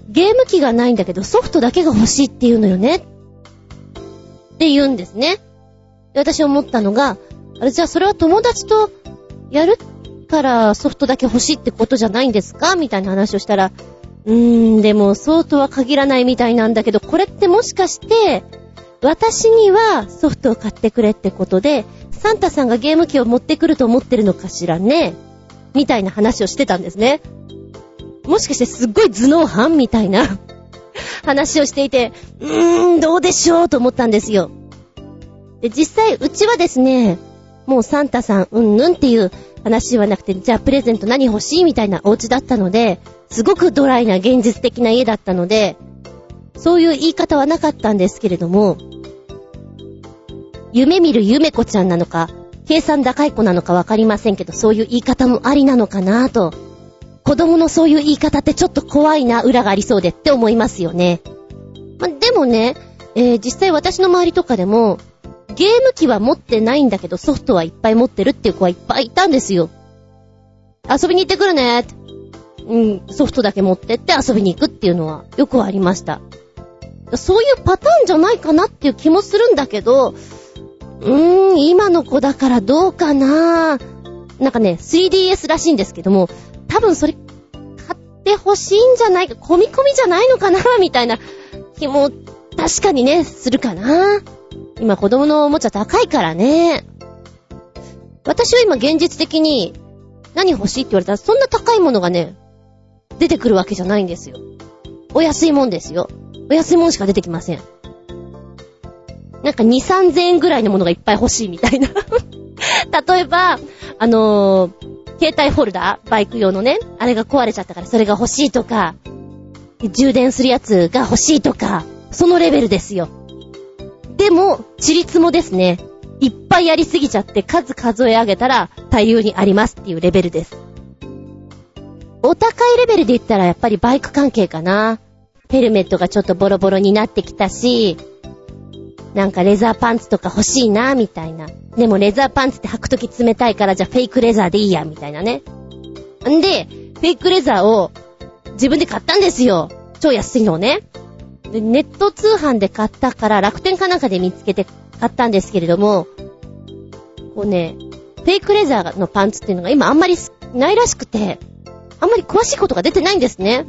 ゲーム機がないんだけどソフトだけが欲しいって言うのよね。って言うんですね。私思ったのが、あれじゃあそれは友達とやるからソフトだけ欲しいってことじゃないんですか？みたいな話をしたら、うーん、でもそうとは限らないみたいなんだけど、これってもしかして、私にはソフトを買ってくれってことで、サンタさんがゲーム機を持ってくると思ってるのかしらね？みたいな話をしてたんですね。もしかしてすっごい頭脳犯みたいな話をしていて、うーん、どうでしょうと思ったんですよ。で、実際、うちはですね、もうサンタさん、うんぬんっていう話ではなくて、じゃあプレゼント何欲しいみたいなお家だったので、すごくドライな現実的な家だったので、そういう言い方はなかったんですけれども、夢見る夢子ちゃんなのか、計算高い子なのかわかりませんけど、そういう言い方もありなのかなと。子供のそういう言い方ってちょっと怖いな、裏がありそうでって思いますよね。までもね、えー、実際私の周りとかでも、ゲーム機は持ってないんだけどソフトはいっぱい持ってるっていう子はいっぱいいたんですよ。遊びに行ってくるねうん、ソフトだけ持ってって遊びに行くっていうのはよくありました。そういうパターンじゃないかなっていう気もするんだけど、うーん、今の子だからどうかななんかね、3DS らしいんですけども、多分それ、買ってほしいんじゃないか、込み込みじゃないのかなみたいな気も、確かにね、するかな今子供のおもちゃ高いからね。私は今現実的に何欲しいって言われたらそんな高いものがね、出てくるわけじゃないんですよ。お安いもんですよ。お安いもんしか出てきません。なんか2、3000円ぐらいのものがいっぱい欲しいみたいな 例えば、あのー、携帯ホルダーバイク用のね、あれが壊れちゃったからそれが欲しいとか、充電するやつが欲しいとか、そのレベルですよ。でも、チリツもですね、いっぱいやりすぎちゃって数数え上げたら大量にありますっていうレベルです。お高いレベルで言ったらやっぱりバイク関係かな。ヘルメットがちょっとボロボロになってきたし、なんかレザーパンツとか欲しいな、みたいな。でもレザーパンツって履くとき冷たいからじゃあフェイクレザーでいいや、みたいなね。んで、フェイクレザーを自分で買ったんですよ。超安いのをね。ネット通販で買ったから楽天かなんかで見つけて買ったんですけれども、こうね、フェイクレザーのパンツっていうのが今あんまりないらしくて、あんまり詳しいことが出てないんですね。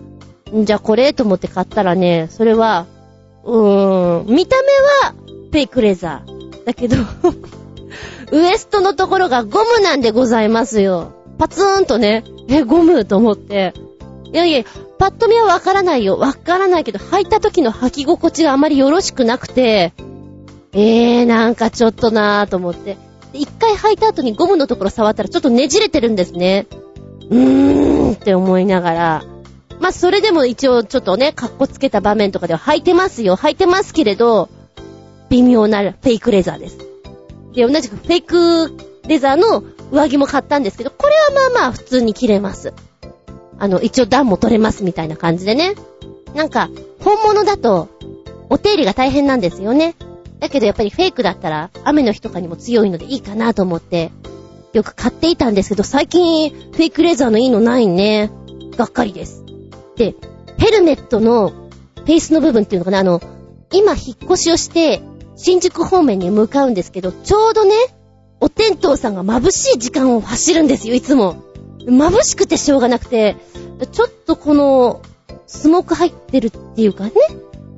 んじゃあこれと思って買ったらね、それは、うーん、見た目はフェイクレザー。だけど ウエストのところがゴムなんでございますよ。パツーンとね、え、ゴムと思って。いやいや、パッと見はわからないよ。わからないけど、履いた時の履き心地があまりよろしくなくて、えー、なんかちょっとなぁと思って。一回履いた後にゴムのところ触ったらちょっとねじれてるんですね。うーんって思いながら。まあ、それでも一応ちょっとね、格好つけた場面とかでは履いてますよ。履いてますけれど、微妙なフェイクレザーです。で、同じくフェイクレザーの上着も買ったんですけど、これはまあまあ普通に着れます。あの、一応段も取れますみたいな感じでね。なんか、本物だと、お手入れが大変なんですよね。だけどやっぱりフェイクだったら、雨の日とかにも強いのでいいかなと思って、よく買っていたんですけど、最近、フェイクレーザーのいいのないね。がっかりです。で、ヘルメットのフェイスの部分っていうのかな、あの、今引っ越しをして、新宿方面に向かうんですけど、ちょうどね、お天道さんが眩しい時間を走るんですよ、いつも。眩しくてしょうがなくて、ちょっとこの、スモーク入ってるっていうかね、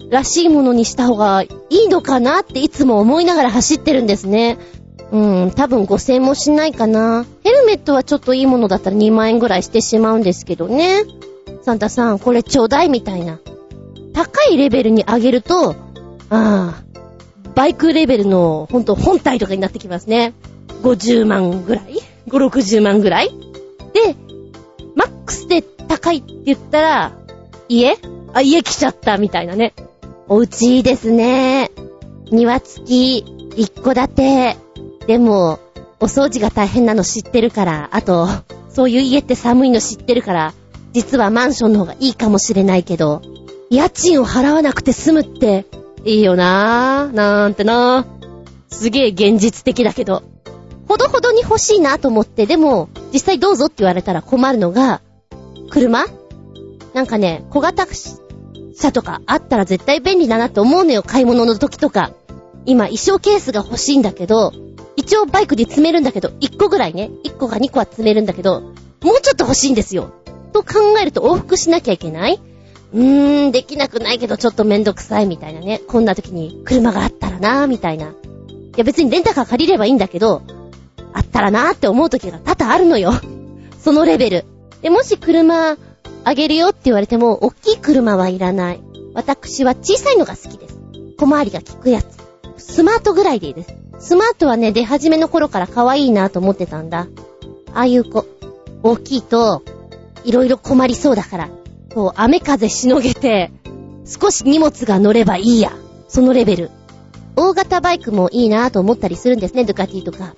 らしいものにした方がいいのかなっていつも思いながら走ってるんですね。うん、多分5000円もしないかな。ヘルメットはちょっといいものだったら2万円ぐらいしてしまうんですけどね。サンタさん、これちょうだいみたいな。高いレベルに上げると、ああ、バイクレベルの、ほんと本体とかになってきますね。50万ぐらい ?5、60万ぐらい？で、マックスで高いって言ったら、家？あ、家来ちゃったみたいなね。お家いいですね。庭付き、一戸建て。でも、お掃除が大変なの知ってるから、あと、そういう家って寒いの知ってるから、実はマンションの方がいいかもしれないけど、家賃を払わなくて済むって、いいよなぁ、なんてなぁ。すげえ現実的だけど。ほどほどに欲しいなと思って、でも、実際どうぞって言われたら困るのが、車？なんかね、小型車とかあったら絶対便利だなって思うのよ、買い物の時とか。今、衣装ケースが欲しいんだけど、一応バイクで詰めるんだけど、1個ぐらいね、1個か2個は詰めるんだけど、もうちょっと欲しいんですよ。と考えると往復しなきゃいけない？うーん、できなくないけどちょっとめんどくさいみたいなね。こんな時に車があったらなーみたいな。いや別にレンタカー借りればいいんだけど、あったらなーって思う時が多々あるのよ。そのレベル。で、もし車あげるよって言われても、大きい車はいらない。私は小さいのが好きです。小回りが効くやつ。スマートぐらいでいいです。スマートはね、出始めの頃から可愛いなと思ってたんだ。ああいう子、大きいと、いろいろ困りそうだから、こう、雨風しのげて、少し荷物が乗ればいいや。そのレベル。大型バイクもいいなと思ったりするんですね、ドゥカティとか。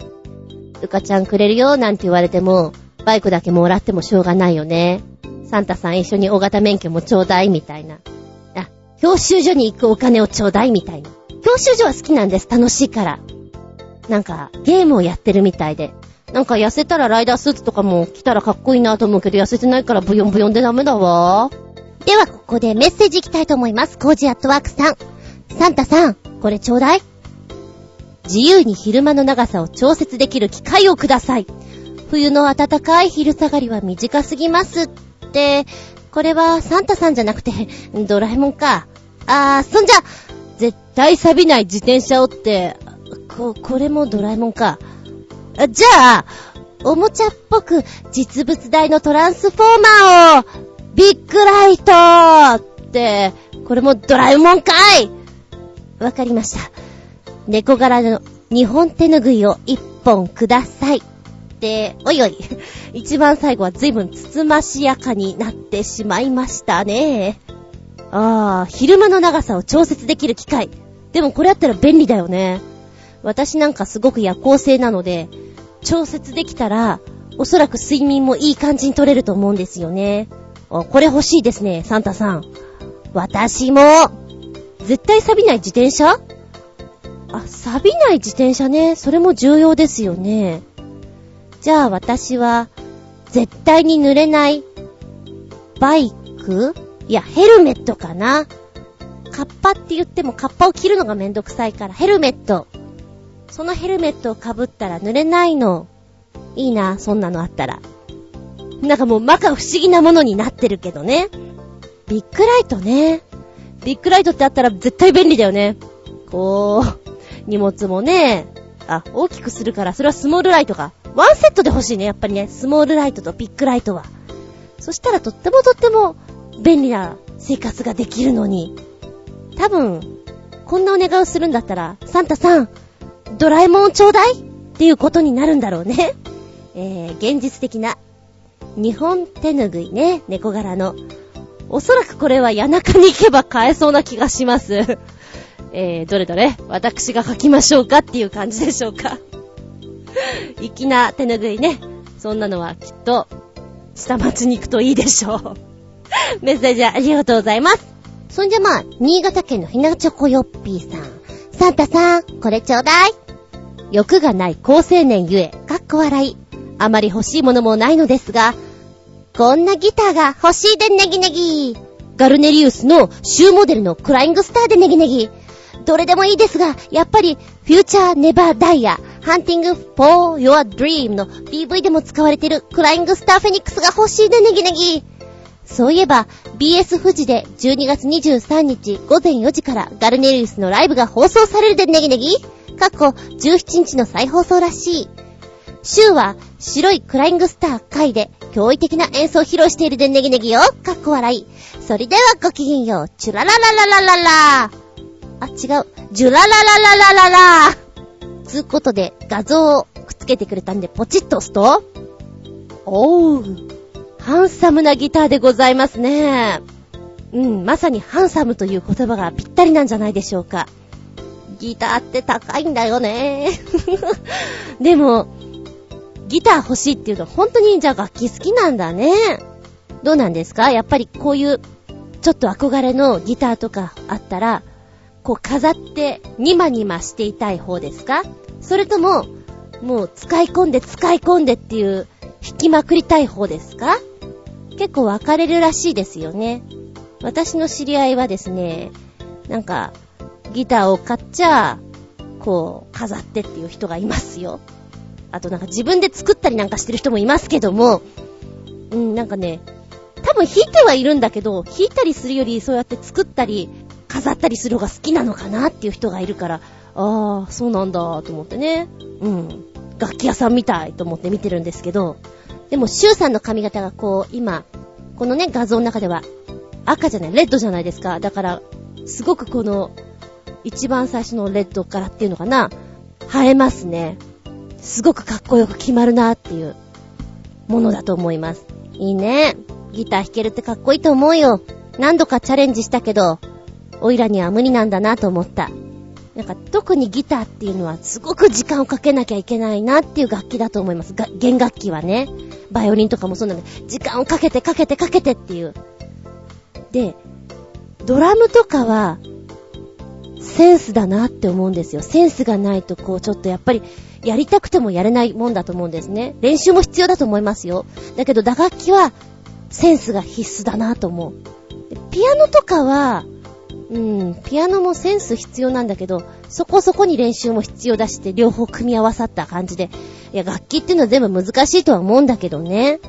ドゥカちゃんくれるよ、なんて言われても、バイクだけもらってもしょうがないよね。サンタさん一緒に大型免許もちょうだいみたいな。あ、教習所に行くお金をちょうだいみたいな。教習所は好きなんです。楽しいから。なんか、ゲームをやってるみたいで。なんか痩せたらライダースーツとかも着たらかっこいいなと思うけど痩せてないからブヨンブヨンでダメだわ。ではここでメッセージいきたいと思います。コージアットワークさん。サンタさん、これちょうだい自由に昼間の長さを調節できる機械をください。冬の暖かい昼下がりは短すぎますって、これはサンタさんじゃなくてドラえもんか。あー、そんじゃ、絶対錆びない自転車をって、こ、これもドラえもんか。じゃあ、おもちゃっぽく実物大のトランスフォーマーを、ビッグライトって、これもドラえもんかいわかりました。猫柄の日本手ぬぐいを一本ください。で、おいおい、一番最後は随分つつましやかになってしまいましたね。ああ、昼間の長さを調節できる機械。でもこれあったら便利だよね。私なんかすごく夜行性なので、調節できたら、おそらく睡眠もいい感じに取れると思うんですよね。これ欲しいですね、サンタさん。私も、絶対錆びない自転車？あ、錆びない自転車ね。それも重要ですよね。じゃあ私は、絶対に濡れない、バイク？いや、ヘルメットかな。カッパって言ってもカッパを着るのがめんどくさいから、ヘルメット。そのヘルメットを被ったら濡れないの。いいな、そんなのあったら。なんかもう摩訶不思議なものになってるけどね。ビッグライトね。ビッグライトってあったら絶対便利だよね。こう、荷物もね、あ、大きくするから、それはスモールライトか。ワンセットで欲しいね、やっぱりね。スモールライトとビッグライトは。そしたらとってもとっても便利な生活ができるのに。多分、こんなお願いをするんだったら、サンタさん、ドラえもんちょうだい？っていうことになるんだろうね。えー、現実的な日本手ぬぐいね、猫柄の。おそらくこれは谷中に行けば買えそうな気がします。えー、どれどれ私が書きましょうかっていう感じでしょうか。粋な手拭いね。そんなのはきっと、下町に行くといいでしょう。メッセージありがとうございます。そんじゃまあ、新潟県のひなチョコヨッピーさん。サンタさん、これちょうだい。欲がない高青年ゆえ、かっこ笑い。あまり欲しいものもないのですが、こんなギターが欲しいでネギネギ。ガルネリウスのシューモデルのクライングスターでネギネギ。どれでもいいですが、やっぱり、フューチャーネバーダイヤ、ハンティングフォーヨアドリームの PV でも使われているクライングスターフェニックスが欲しいでネギネギ。そういえば、BS 富士で12月23日午前4時からガルネリウスのライブが放送されるでネギネギ過去17日の再放送らしい。週は白いクライングスター回で驚異的な演奏を披露しているでネギネギよ。かっこ笑い。それではごきげんよう。チュラララララララあ、違う。ジュラララララララつうことで、画像をくっつけてくれたんで、ポチッと押すと、おー、ハンサムなギターでございますね。うん、まさにハンサムという言葉がぴったりなんじゃないでしょうか。ギターって高いんだよね。でも、ギター欲しいっていうのは本当にじゃあ楽器好きなんだね。どうなんですか？やっぱりこういうちょっと憧れのギターとかあったら、こう飾ってニマニマしていたい方ですか？それとも、もう使い込んで使い込んでっていう弾きまくりたい方ですか？結構分かれるらしいですよね。私の知り合いはですね、なんか、ギターを買っちゃ、こう、飾ってっていう人がいますよ。あとなんか自分で作ったりなんかしてる人もいますけども、うん、なんかね、多分弾いてはいるんだけど、弾いたりするよりそうやって作ったり、飾ったりする方が好きなのかなっていう人がいるから、ああ、そうなんだと思ってね。うん。楽器屋さんみたいと思って見てるんですけど、でも、シュウさんの髪型がこう、今、このね、画像の中では、赤じゃない、レッドじゃないですか。だから、すごくこの、一番最初のレッドからっていうのかな、映えますね。すごくかっこよく決まるなっていうものだと思います。いいね。ギター弾けるってかっこいいと思うよ。何度かチャレンジしたけど、オイラには無理なんだなと思った。なんか特にギターっていうのはすごく時間をかけなきゃいけないなっていう楽器だと思います。弦楽器はね。バイオリンとかもそうなんで、時間をかけてかけてかけてっていう。で、ドラムとかは、センスだなって思うんですよ。センスがないとこうちょっとやっぱりやりたくてもやれないもんだと思うんですね。練習も必要だと思いますよ。だけど打楽器はセンスが必須だなと思う。ピアノとかは、うん、ピアノもセンス必要なんだけど、そこそこに練習も必要だして、両方組み合わさった感じで。いや、楽器っていうのは全部難しいとは思うんだけどね。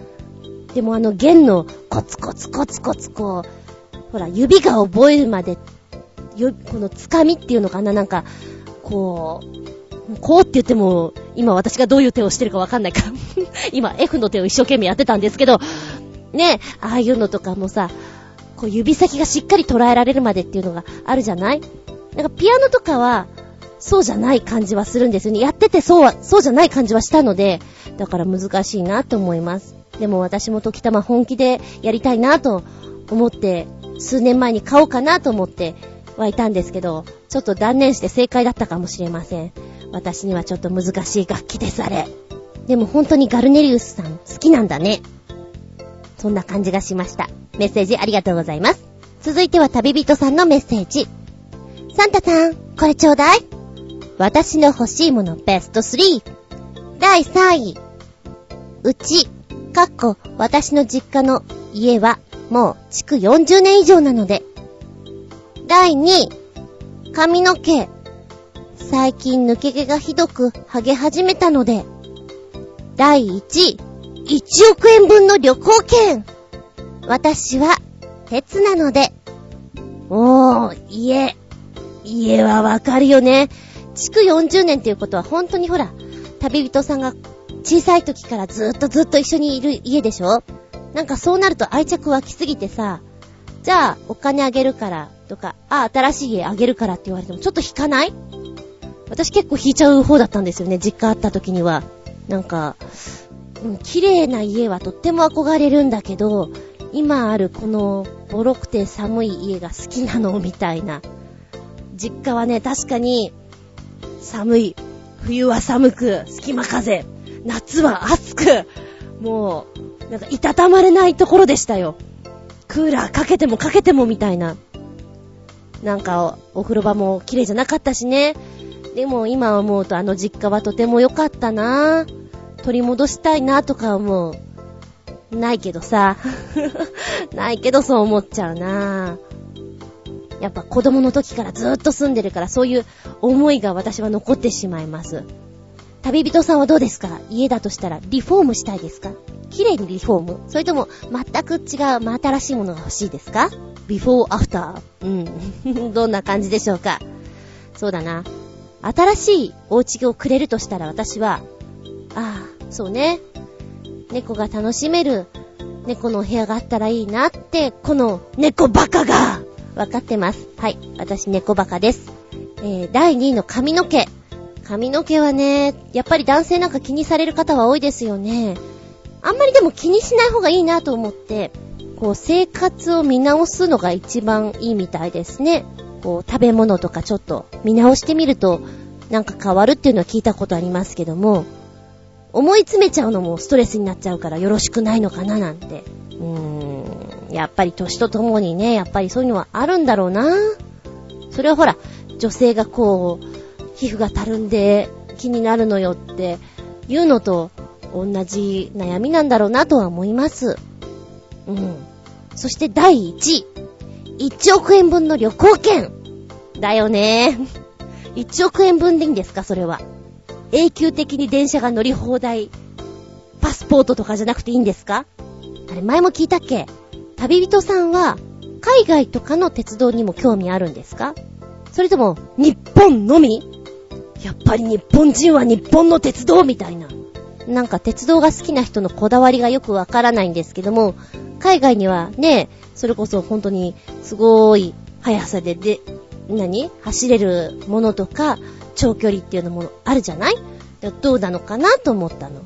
でもあの弦のコツコツコツコツこう、ほら、指が覚えるまで、よ、この掴みっていうのかななんか、こう、こうって言っても、今私がどういう手をしてるかわかんないから 今 F の手を一生懸命やってたんですけど、ね、ああいうのとかもさ、こう指先がしっかり捉えられるまでっていうのがあるじゃない？なんかピアノとかは、そうじゃない感じはするんですよね。やっててそうは、そうじゃない感じはしたので、だから難しいなと思います。でも私も時たま本気でやりたいなと思って、数年前に買おうかなと思ってはいたんですけど、ちょっと断念して正解だったかもしれません。私にはちょっと難しい楽器です、あれ。でも本当にガルネリウスさん好きなんだね。そんな感じがしました。メッセージありがとうございます。続いては旅人さんのメッセージ。サンタさん、これちょうだい。私の欲しいものベスト3。第3位。うち、かっこ、私の実家の家は、もう、築40年以上なので。第2位。髪の毛。最近抜け毛がひどく、剥げ始めたので。第1位。1億円分の旅行券私は、鉄なので。おー、家。家はわかるよね。築40年っていうことは本当にほら、旅人さんが小さい時からずっとずっと一緒にいる家でしょなんかそうなると愛着湧きすぎてさ、じゃあお金あげるからとか、あ、新しい家あげるからって言われてもちょっと引かない？私結構引いちゃう方だったんですよね、実家あった時には。なんか、うん、綺麗な家はとっても憧れるんだけど、今あるこのボロくて寒い家が好きなのみたいな。実家はね、確かに、寒い。冬は寒く、隙間風。夏は暑く。もう、なんか、いたたまれないところでしたよ。クーラーかけてもかけてもみたいな。なんか、お風呂場も綺麗じゃなかったしね。でも今思うとあの実家はとても良かったな取り戻したいなとか思う。ないけどさ。ないけどそう思っちゃうなやっぱ子供の時からずーっと住んでるからそういう思いが私は残ってしまいます。旅人さんはどうですか？家だとしたらリフォームしたいですか？綺麗にリフォーム？それとも全く違う真新しいものが欲しいですか？ビフォーアフター。うん。どんな感じでしょうか？そうだな。新しいお家をくれるとしたら私は、ああ、そうね。猫が楽しめる猫のお部屋があったらいいなって、この猫バカがわかってます。はい。私猫バカです。えー、第2位の髪の毛。髪の毛はね、やっぱり男性なんか気にされる方は多いですよね。あんまりでも気にしない方がいいなと思って、こう生活を見直すのが一番いいみたいですね。こう食べ物とかちょっと見直してみるとなんか変わるっていうのは聞いたことありますけども、思い詰めちゃうのもストレスになっちゃうからよろしくないのかななんて。うーん、やっぱり年とともにね、やっぱりそういうのはあるんだろうな。それはほら、女性がこう、皮膚がたるんで気になるのよって言うのと同じ悩みなんだろうなとは思います。うん。そして第1位。1億円分の旅行券。だよね。1億円分でいいんですかそれは。永久的に電車が乗り放題、パスポートとかじゃなくていいんですか？あれ、前も聞いたっけ？旅人さんは、海外とかの鉄道にも興味あるんですか？それとも、日本のみ？やっぱり日本人は日本の鉄道みたいな。なんか鉄道が好きな人のこだわりがよくわからないんですけども、海外にはね、それこそ本当にすごい速さでで、何？走れるものとか、長距離っていうのもあるじゃない？どうなのかなと思ったの。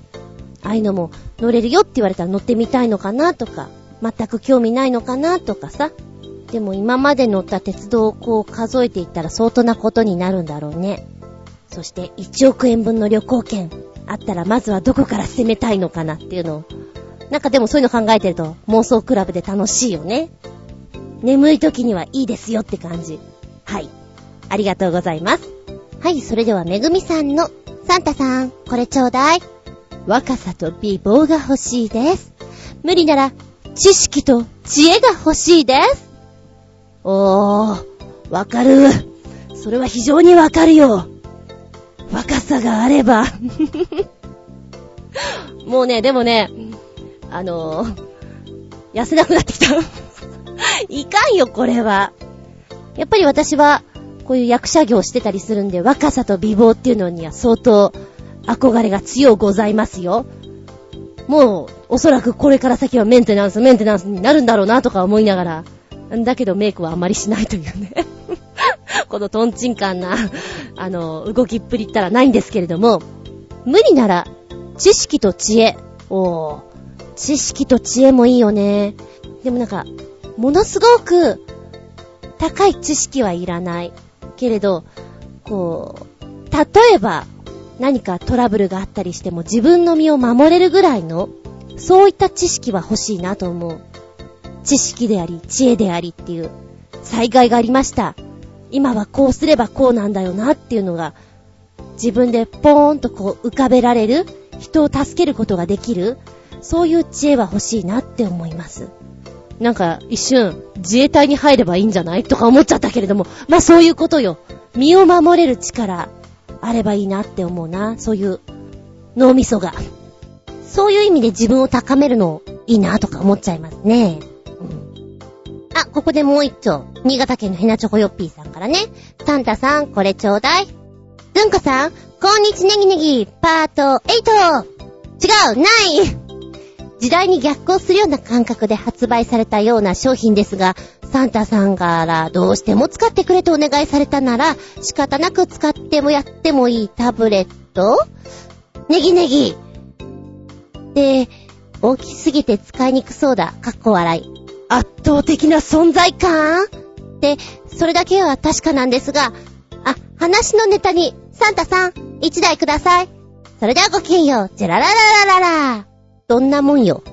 ああいうのも乗れるよって言われたら乗ってみたいのかなとか、全く興味ないのかなとかさ。でも今まで乗った鉄道をこう数えていったら相当なことになるんだろうね。そして1億円分の旅行券あったらまずはどこから攻めたいのかなっていうのを。なんかでもそういうの考えてると妄想クラブで楽しいよね。眠い時にはいいですよって感じ。はい。ありがとうございます。はい、それではめぐみさんの、サンタさん、これちょうだい。若さと美貌が欲しいです。無理なら、知識と知恵が欲しいです。おー、わかる。それは非常にわかるよ。若さがあれば。もうね、でもね、あのー、痩せなくなってきた。いかんよ、これは。やっぱり私は、こういう役者業してたりするんで、若さと美貌っていうのには相当憧れが強ございますよ。もう、おそらくこれから先はメンテナンス、メンテナンスになるんだろうなとか思いながら、だけどメイクはあまりしないというね このトンチンカンな、あの、動きっぷりったらないんですけれども、無理なら、知識と知恵。おー、知識と知恵もいいよね。でもなんか、ものすごく高い知識はいらない。けれど、こう、例えば、何かトラブルがあったりしても自分の身を守れるぐらいの、そういった知識は欲しいなと思う。知識であり、知恵でありっていう、災害がありました。今はこうすればこうなんだよなっていうのが、自分でポーンとこう浮かべられる、人を助けることができる、そういう知恵は欲しいなって思います。なんか一瞬自衛隊に入ればいいんじゃないとか思っちゃったけれども、まあそういうことよ。身を守れる力あればいいなって思うな。そういう脳みそが。そういう意味で自分を高めるのいいなとか思っちゃいますね。うん。あ、ここでもう一丁。新潟県のヘナチョコヨッピーさんからね。サンタさん、これちょうだい。ズンコさん、こんにちネギネギ、パート 8! 違う、ない時代に逆行するような感覚で発売されたような商品ですが、サンタさんからどうしても使ってくれとお願いされたなら、仕方なく使ってもやってもいいタブレット？ネギネギ。で、大きすぎて使いにくそうだ。かっこ笑い。圧倒的な存在感？って、それだけは確かなんですが、あ、話のネタに、サンタさん、一台ください。それではごきげんよう、ジェララララララ。どんなもんよ。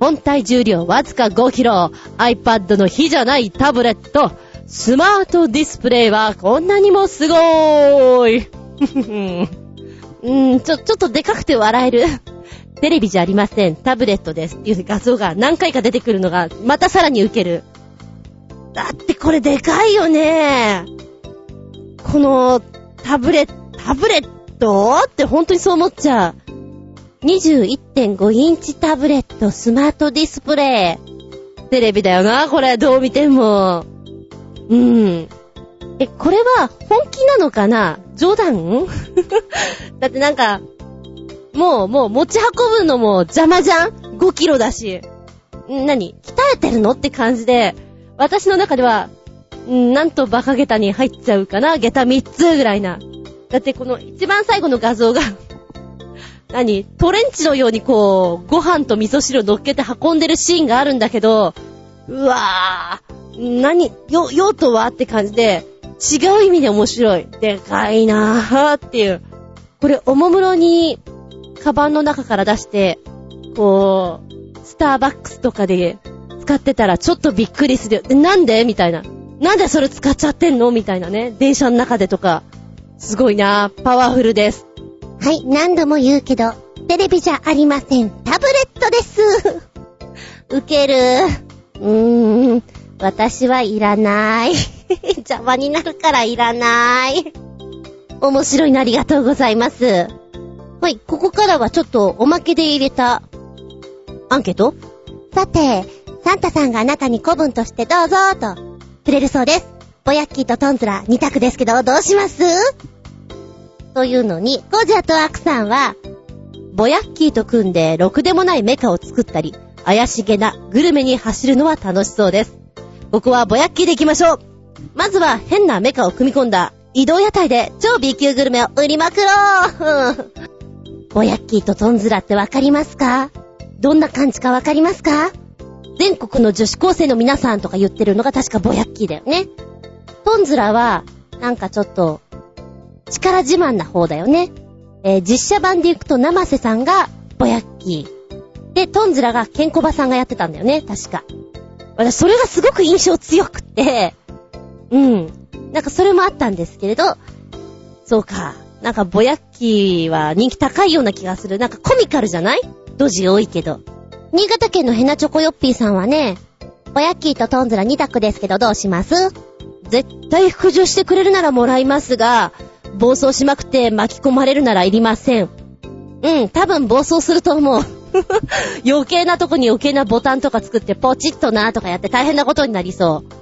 本体重量わずか 5kg、iPad の火じゃないタブレット、スマートディスプレイはこんなにもすごーい。うーん、ちょ、ちょっとでかくて笑える。テレビじゃありません。タブレットですっていう画像が何回か出てくるのが、またさらに受ける。だってこれでかいよね。この、タブレ、タブレットって本当にそう思っちゃう。21.5インチタブレットスマートディスプレイ。テレビだよな、これ、どう見ても。うん。え、これは本気なのかな？冗談？だってなんか、もう、もう持ち運ぶのも邪魔じゃん ?5 キロだし。ん何？鍛えてるのって感じで、私の中では、んなんと馬鹿下駄に入っちゃうかな？下駄3つぐらいな。だってこの一番最後の画像が何トレンチのようにこう、ご飯と味噌汁を乗っけて運んでるシーンがあるんだけど、うわぁ、何、よ、用途はって感じで、違う意味で面白い。でかいなぁっていう。これ、おもむろに、カバンの中から出して、こう、スターバックスとかで使ってたらちょっとびっくりする。なんで？みたいな。なんでそれ使っちゃってんの？みたいなね。電車の中でとか。すごいなパワフルです。はい、何度も言うけど、テレビじゃありません。タブレットです。ウケる。うーん、私はいらない。邪魔になるからいらない。面白いのありがとうございます。はい、ここからはちょっとおまけで入れたアンケート？さて、サンタさんがあなたに古文としてどうぞとくれるそうです。ボヤッキーとトンズラ2択ですけど、どうします？というのに、ゴジャとアクさんは、ボヤッキーと組んでろくでもないメカを作ったり、怪しげなグルメに走るのは楽しそうです。ここはボヤッキーで行きましょうまずは変なメカを組み込んだ移動屋台で超 B 級グルメを売りまくろうボヤッキーとトンズラってわかりますか？どんな感じかわかりますか？全国の女子高生の皆さんとか言ってるのが確かボヤッキーだよね。トンズラは、なんかちょっと、力自慢な方だよね。えー、実写版で行くと生瀬さんがぼやっきー。で、トンズラがケンコバさんがやってたんだよね、確か。私、それがすごく印象強くって、うん。なんかそれもあったんですけれど、そうか。なんかぼやっきーは人気高いような気がする。なんかコミカルじゃない？ドジ多いけど。新潟県のヘナチョコヨッピーさんはね、ぼやっきーとトンズラ2択ですけどどうします？絶対服従してくれるならもらいますが、暴走しまくって巻き込まれるならいりません。うん、多分暴走すると思う。余計なとこに余計なボタンとか作ってポチッとなとかやって大変なことになりそう。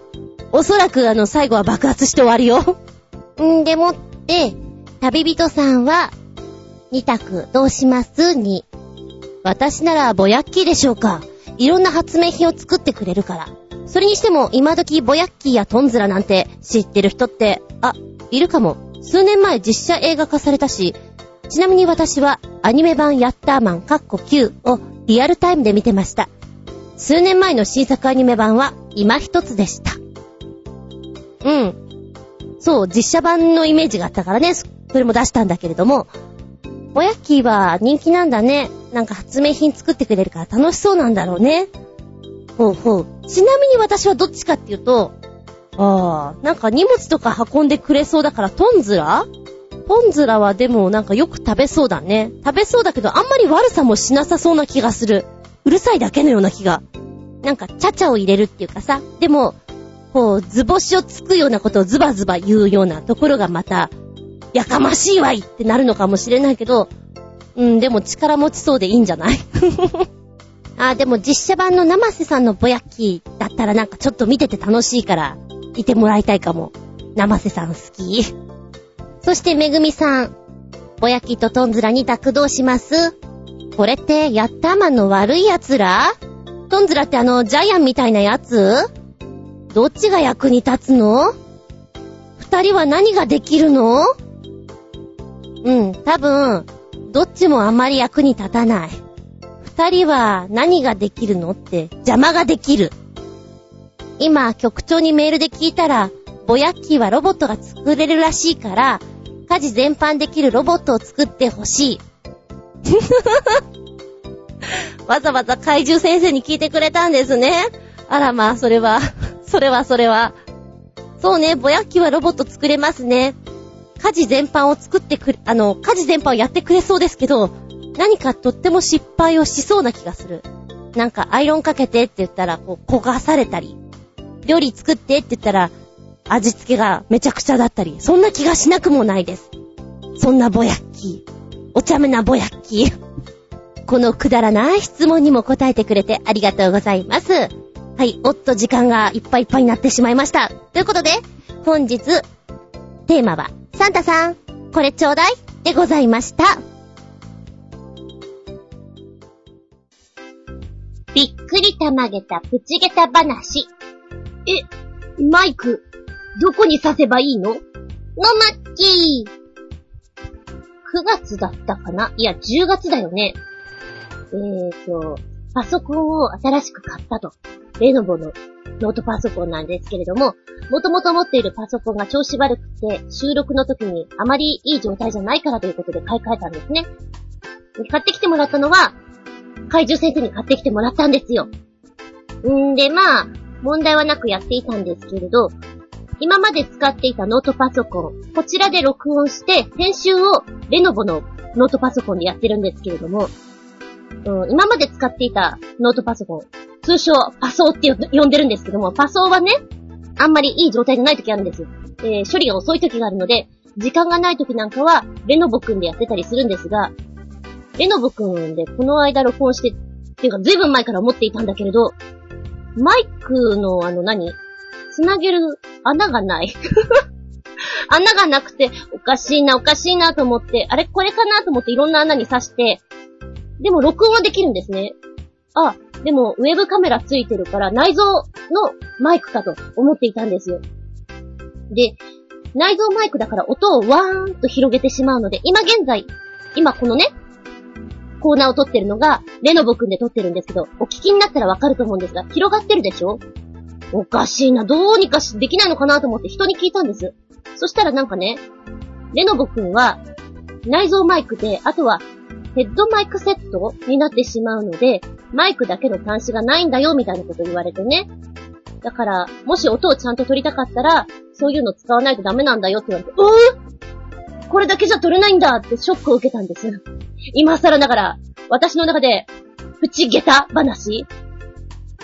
おそらくあの最後は爆発して終わるよ。んでもって、旅人さんは、二択どうしますに。私ならぼやっきーでしょうか。いろんな発明品を作ってくれるから。それにしても今時ぼやっきーやトンズラなんて知ってる人って、あ、いるかも。数年前実写映画化されたし、ちなみに私はアニメ版ヤッターマンカッコ9をリアルタイムで見てました。数年前の新作アニメ版は今一つでした。うん。そう、実写版のイメージがあったからね、それも出したんだけれども、おやっきーは人気なんだね。なんか発明品作ってくれるから楽しそうなんだろうね。ほうほう。ちなみに私はどっちかっていうと、ああ、なんか荷物とか運んでくれそうだからトンズラ？トンズラはでもなんかよく食べそうだね。食べそうだけどあんまり悪さもしなさそうな気がする。うるさいだけのような気が。なんか、ちゃちゃを入れるっていうかさ、でも、こう、図星をつくようなことをズバズバ言うようなところがまた、やかましいわいってなるのかもしれないけど、うん、でも力持ちそうでいいんじゃない？あ、でも実写版の生瀬さんのぼやきだったらなんかちょっと見てて楽しいから、いてもらいたいかも。生瀬さん好き。そしてめぐみさん。ぼやきとトンズラに択どうしますこれって、ヤッターマンの悪い奴ら？トンズラってあの、ジャイアンみたいなやつ？どっちが役に立つの？二人は何ができるの？うん、多分、どっちもあんまり役に立たない。二人は何ができるのって邪魔ができる。今、局長にメールで聞いたら、ぼやっきーはロボットが作れるらしいから、家事全般できるロボットを作ってほしい。わざわざ怪獣先生に聞いてくれたんですね。あらまあ、それは、それはそれは。そうね、ぼやっきーはロボット作れますね。家事全般を作ってくれ、あの、家事全般をやってくれそうですけど、何かとっても失敗をしそうな気がする。なんか、アイロンかけてって言ったら、こう、焦がされたり、料理作ってって言ったら、味付けがめちゃくちゃだったり、そんな気がしなくもないです。そんなぼやっきー。お茶目なぼやっきー。このくだらない質問にも答えてくれてありがとうございます。はい、おっと時間がいっぱいいっぱいになってしまいました。ということで、本日、テーマは、サンタさん、これちょうだいでございました。びっくりたまげたプチゲタ話。え、マイク、どこに刺せばいいの？のまっきー。9月だったかな？いや、10月だよね。えーと、パソコンを新しく買ったと。レノボのノートパソコンなんですけれども、もともと持っているパソコンが調子悪くて、収録の時にあまりいい状態じゃないからということで買い替えたんですね。買ってきてもらったのは、怪獣先生に買ってきてもらったんですよ。んで、まあ、問題はなくやっていたんですけれど、今まで使っていたノートパソコン、こちらで録音して、編集をレノボのノートパソコンでやってるんですけれども、うん、今まで使っていたノートパソコン、通称パソーって呼んでるんですけども、パソーはね、あんまりいい状態じゃない時あるんです。えー処理が遅い時があるので、時間がない時なんかは、レノボくんでやってたりするんですが、レノボくんでこの間録音して、っていうかずいぶん前から思っていたんだけれど、マイクのあの何？つなげる穴がない。穴がなくて、おかしいな、おかしいなと思って、あれこれかなと思っていろんな穴に刺して、でも録音はできるんですね。あ、でもウェブカメラついてるから内蔵のマイクかと思っていたんですよ。で、内蔵マイクだから音をワーンと広げてしまうので、今現在、今このね、コーナーを撮ってるのが、レノボくんで撮ってるんですけど、お聞きになったらわかると思うんですが、広がってるでしょ？おかしいな、どうにかし、できないのかなと思って人に聞いたんです。そしたらなんかね、レノボくんは、内蔵マイクで、あとは、ヘッドマイクセットになってしまうので、マイクだけの端子がないんだよ、みたいなこと言われてね。だから、もし音をちゃんと取りたかったら、そういうの使わないとダメなんだよって言われて、うーこれだけじゃ取れないんだってショックを受けたんです。今更ながら、私の中で、プチゲタ話？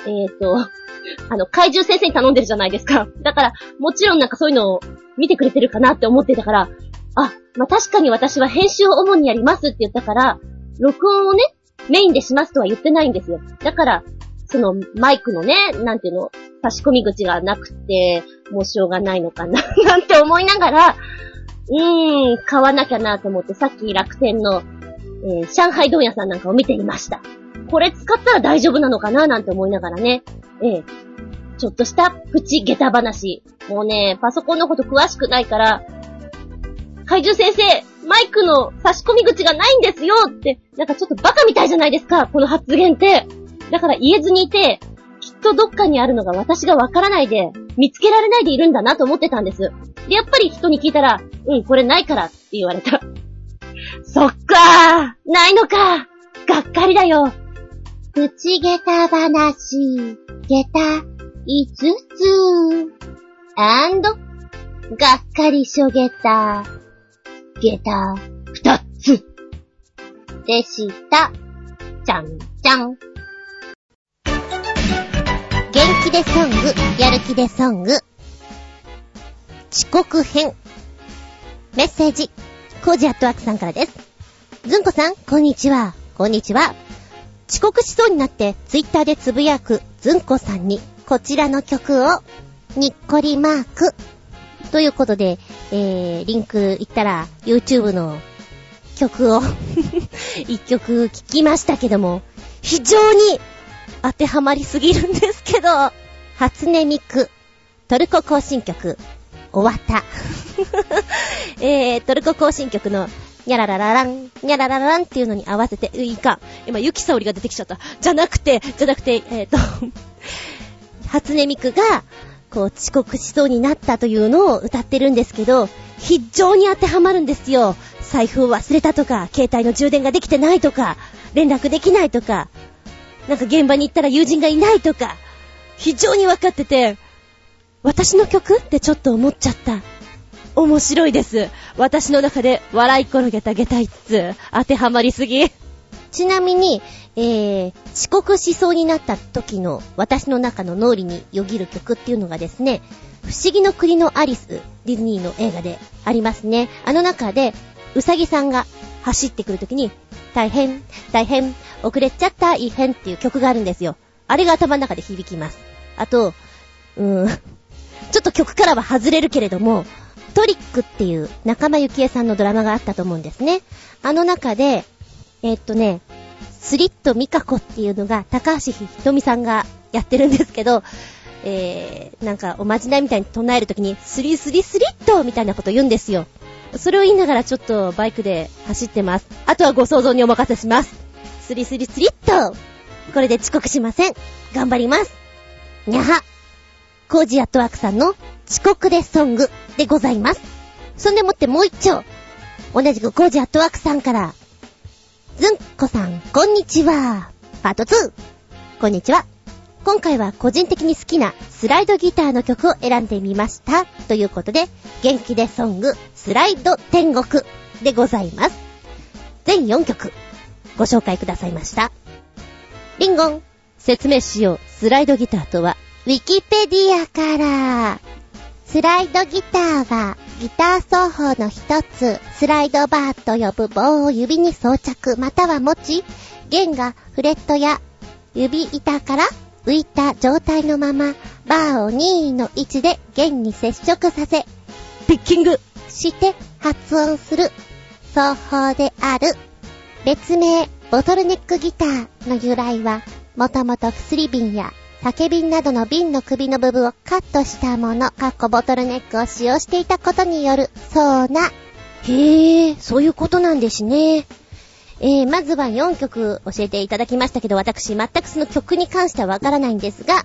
えーと、あの、怪獣先生に頼んでるじゃないですか。だから、もちろんなんかそういうのを見てくれてるかなって思ってたから、あ、まあ、確かに私は編集を主にやりますって言ったから、録音をね、メインでしますとは言ってないんですよ。だから、そのマイクのね、なんていうの、差し込み口がなくて、もうしょうがないのかな、なんて思いながら、うーん、買わなきゃなと思って、さっき楽天の、えー上海問屋さんなんかを見ていました。これ使ったら大丈夫なのかななんて思いながらね、ええちょっとしたプチ下駄話。もうね、パソコンのこと詳しくないから、怪獣先生、マイクの差し込み口がないんですよって、なんかちょっとバカみたいじゃないですか、この発言って。だから言えずにいて、とどっかにあるのが私がわからないで、見つけられないでいるんだなと思ってたんです。で、やっぱり人に聞いたら、うん、これないからって言われた。そっかーないのかがっかりだよプチゲタ話、ゲタ5つ、アンド、がっかりしょげた、ゲタ2つ、でした。じゃんじゃん。元気でソング、やる気でソング。遅刻編。メッセージ、コージアットワークさんからです。ずんこさん、こんにちは。こんにちは。遅刻しそうになってツイッターでつぶやくずんこさんにこちらの曲をにっこりマーク。ということで、えー、リンク行ったら YouTube の曲を 一曲聴きましたけども、非常に当てはまりすぎるんですけど、初音ミク、トルコ行進曲、終わった。えー、トルコ行進曲の、にゃららららん、にゃららららんっていうのに合わせて、ういかん。今、ゆきさおりが出てきちゃった。じゃなくて、じゃなくて、えっ、と、初音ミクが、こう遅刻しそうになったというのを歌ってるんですけど、非常に当てはまるんですよ。財布を忘れたとか、携帯の充電ができてないとか、連絡できないとか、なんか現場に行ったら友人がいないとか、非常にわかってて、私の曲ってちょっと思っちゃった。面白いです。私の中で笑い転げた下駄一通。当てはまりすぎ。ちなみに、えー、遅刻しそうになった時の私の中の脳裏によぎる曲っていうのがですね、不思議の国のアリス、ディズニーの映画でありますね。あの中で、うさぎさんが走ってくる時に、大変、大変、遅れちゃった異変っていう曲があるんですよ。あれが頭の中で響きます。あと、うーん、ちょっと曲からは外れるけれども、トリックっていう仲間由紀恵さんのドラマがあったと思うんですね。あの中で、えー、っとね、スリットミカコっていうのが高橋ひとみさんがやってるんですけど、えー、なんかおまじないみたいに唱えるときに、スリスリスリットみたいなこと言うんですよ。それを言いながらちょっとバイクで走ってます。あとはご想像にお任せします。スリスリスリットこれで遅刻しません。頑張ります。にゃは。コージアットワークさんの遅刻でソングでございます。そんでもってもう一丁。同じくコージアットワークさんから、ずんこさん、こんにちは。パート2。こんにちは。今回は個人的に好きなスライドギターの曲を選んでみました。ということで、元気でソング、スライド天国でございます。全4曲、ご紹介くださいました。リンゴン、説明しよう。スライドギターとは、ウィキペディアから、スライドギターは、ギター奏法の一つ、スライドバーと呼ぶ棒を指に装着または持ち、弦がフレットや指板から浮いた状態のまま、バーを任意の位置で弦に接触させ、ピッキングして発音する奏法である。別名、ボトルネックギターの由来は、もともと薬瓶や酒瓶などの瓶の首の部分をカットしたもの、かっこボトルネックを使用していたことによる、そうな。へえ、そういうことなんですね。えー、まずは4曲教えていただきましたけど、私全くその曲に関してはわからないんですが、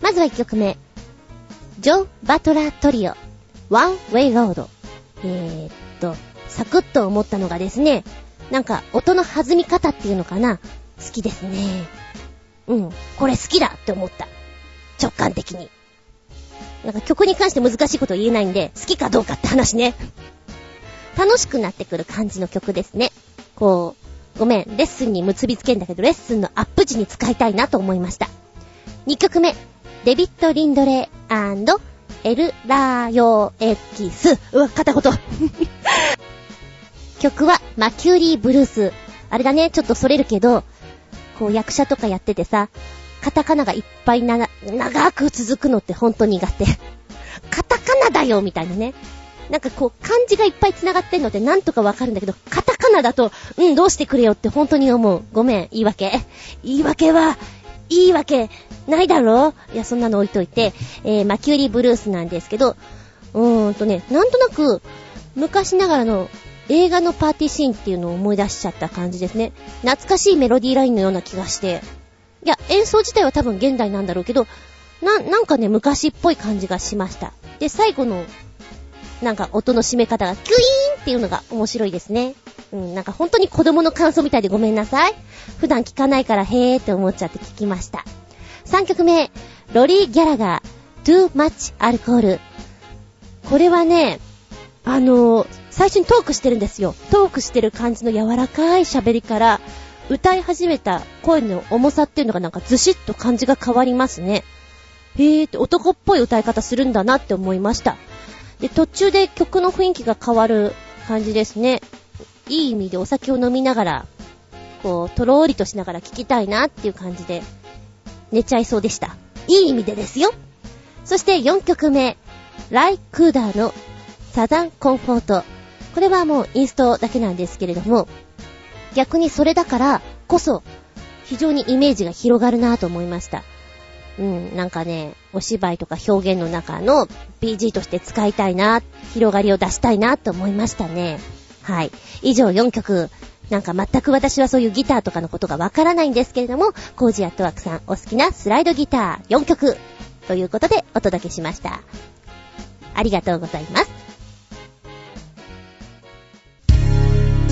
まずは1曲目。ジョン・バトラー・トリオ、 One Way Road。えー、っと、サクッと思ったのがですね、なんか音の弾み方っていうのかな、好きですね。うん、これ好きだって思った。直感的に。なんか曲に関して難しいこと言えないんで、好きかどうかって話ね。楽しくなってくる感じの曲ですね。こう、ごめん、レッスンに結びつけんだけど、レッスンのアップ時に使いたいなと思いました。2曲目、デビッド・リンドレーエル・ラーヨエックス。うわ、片言。曲は、 Mercury Blues。あれだね、ちょっとそれるけど、こう役者とかやっててさ、カタカナがいっぱいな、長く続くのってほんと苦手。カタカナだよみたいなね。なんかこう、漢字がいっぱい繋がってんのってなんとかわかるんだけど、カタカナだと、うん、どうしてくれよって本当に思う。ごめん、言い訳。言い訳は、いいわけないだろいや、そんなの置いといて、えー、マキューリーブルースなんですけど、うーんとね、なんとなく、昔ながらの映画のパーティーシーンっていうのを思い出しちゃった感じですね。懐かしいメロディーラインのような気がして。いや、演奏自体は多分現代なんだろうけど、な、なんかね、昔っぽい感じがしました。で、最後の、なんか音の締め方がキュイーンっていうのが面白いですね。うん、なんか本当に子供の感想みたいでごめんなさい。普段聞かないからへーって思っちゃって聞きました。3曲目、ロリー・ギャラガー、Too Much Alcohol。これはね、あのー、最初にトークしてるんですよ。トークしてる感じの柔らかい喋りから、歌い始めた声の重さっていうのがなんかずしっと感じが変わりますね。へーって男っぽい歌い方するんだなって思いました。で、途中で曲の雰囲気が変わる感じですね。いい意味でお酒を飲みながら、こう、とろーりとしながら聴きたいなっていう感じで、寝ちゃいそうでした。いい意味でですよ。そして4曲目、ライ・クーダーのサザン・コンフォート。これはもうインストだけなんですけれども、逆にそれだからこそ、非常にイメージが広がるなぁと思いました。うん、なんかね、お芝居とか表現の中の BG として使いたいな、広がりを出したいなと思いましたね。はい。以上4曲。なんか全く私はそういうギターとかのことがわからないんですけれども、コージアットワークさんお好きなスライドギター4曲ということでお届けしました。ありがとうございます。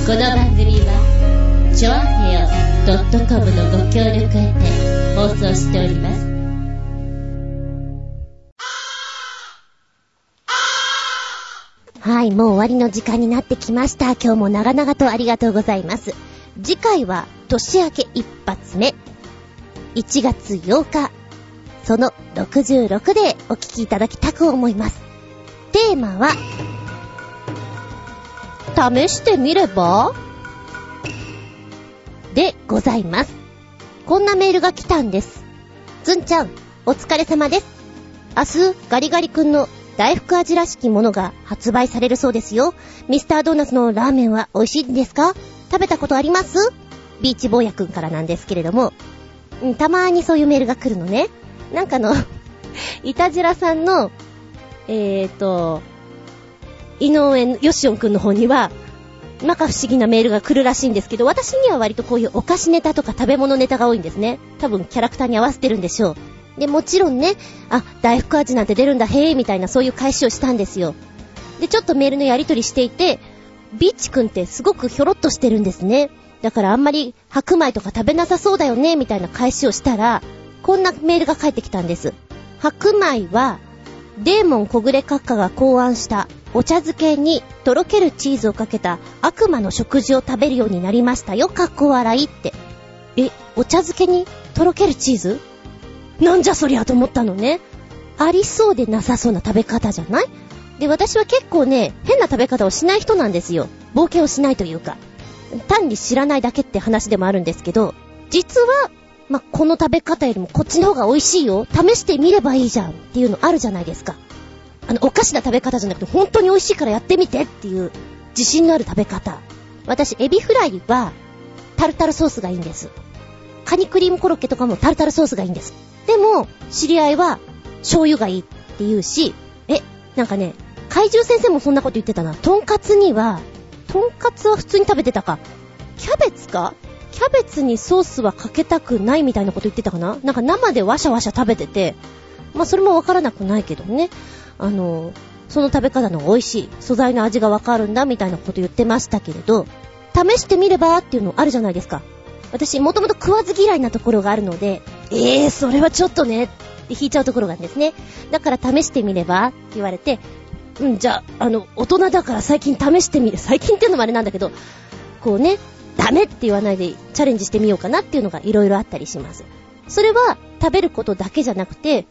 この番組は、ちょあへよ .com のご協力へて放送しております。はい、もう終わりの時間になってきました。今日も長々とありがとうございます。次回は年明け一発目。1月8日。その66でお聞きいただきたく思います。テーマは、試してみれば？でございます。こんなメールが来たんです。ずんちゃん、お疲れ様です。明日、ガリガリ君の大福味らしきものが発売されるそうですよ。ミスタードーナツのラーメンは美味しいんですか？食べたことあります？ビーチ坊やくんからなんですけれども、うんたまーにそういうメールが来るのね。なんかの、いたじらさんの、えーと、井上よしおんくんの方には、まか不思議なメールが来るらしいんですけど、私には割とこういうお菓子ネタとか食べ物ネタが多いんですね。多分キャラクターに合わせてるんでしょう。で、もちろんね、あ、大福味なんて出るんだ、へーみたいなそういう返しをしたんですよ。で、ちょっとメールのやり取りしていて、ビッチくんってすごくひょろっとしてるんですね。だからあんまり白米とか食べなさそうだよね、みたいな返しをしたら、こんなメールが返ってきたんです。白米は、デーモン小暮閣下が考案したお茶漬けにとろけるチーズをかけた悪魔の食事を食べるようになりましたよ、かっこ笑いって。え、お茶漬けにとろけるチーズ？なんじゃそりゃと思ったのね。ありそうでなさそうな食べ方じゃない？で、私は結構ね、変な食べ方をしない人なんですよ。冒険をしないというか。単に知らないだけって話でもあるんですけど、実は、ま、この食べ方よりもこっちの方が美味しいよ。試してみればいいじゃんっていうのあるじゃないですか。あの、おかしな食べ方じゃなくて本当に美味しいからやってみてっていう自信のある食べ方。私、エビフライはタルタルソースがいいんです。カニクリームコロッケとかもタルタルソースがいいんです。でも、知り合いは醤油がいいって言うし、え、なんかね、怪獣先生もそんなこと言ってたな。とんかつには、とんかつは普通に食べてたか。キャベツか？キャベツにソースはかけたくないみたいなこと言ってたかななんか生でワシャワシャ食べてて、まあそれもわからなくないけどね。あの、その食べ方の美味しい、素材の味がわかるんだみたいなこと言ってましたけれど、試してみればっていうのあるじゃないですか。私、もともと食わず嫌いなところがあるので、えー、それはちょっとね、って引いちゃうところがあるんですね。だから試してみればって言われて、うん、じゃあ、あの、大人だから最近試してみる。最近っていうのもあれなんだけど、こうね、ダメって言わないでチャレンジしてみようかなっていうのが色々あったりします。それは食べることだけじゃなくて、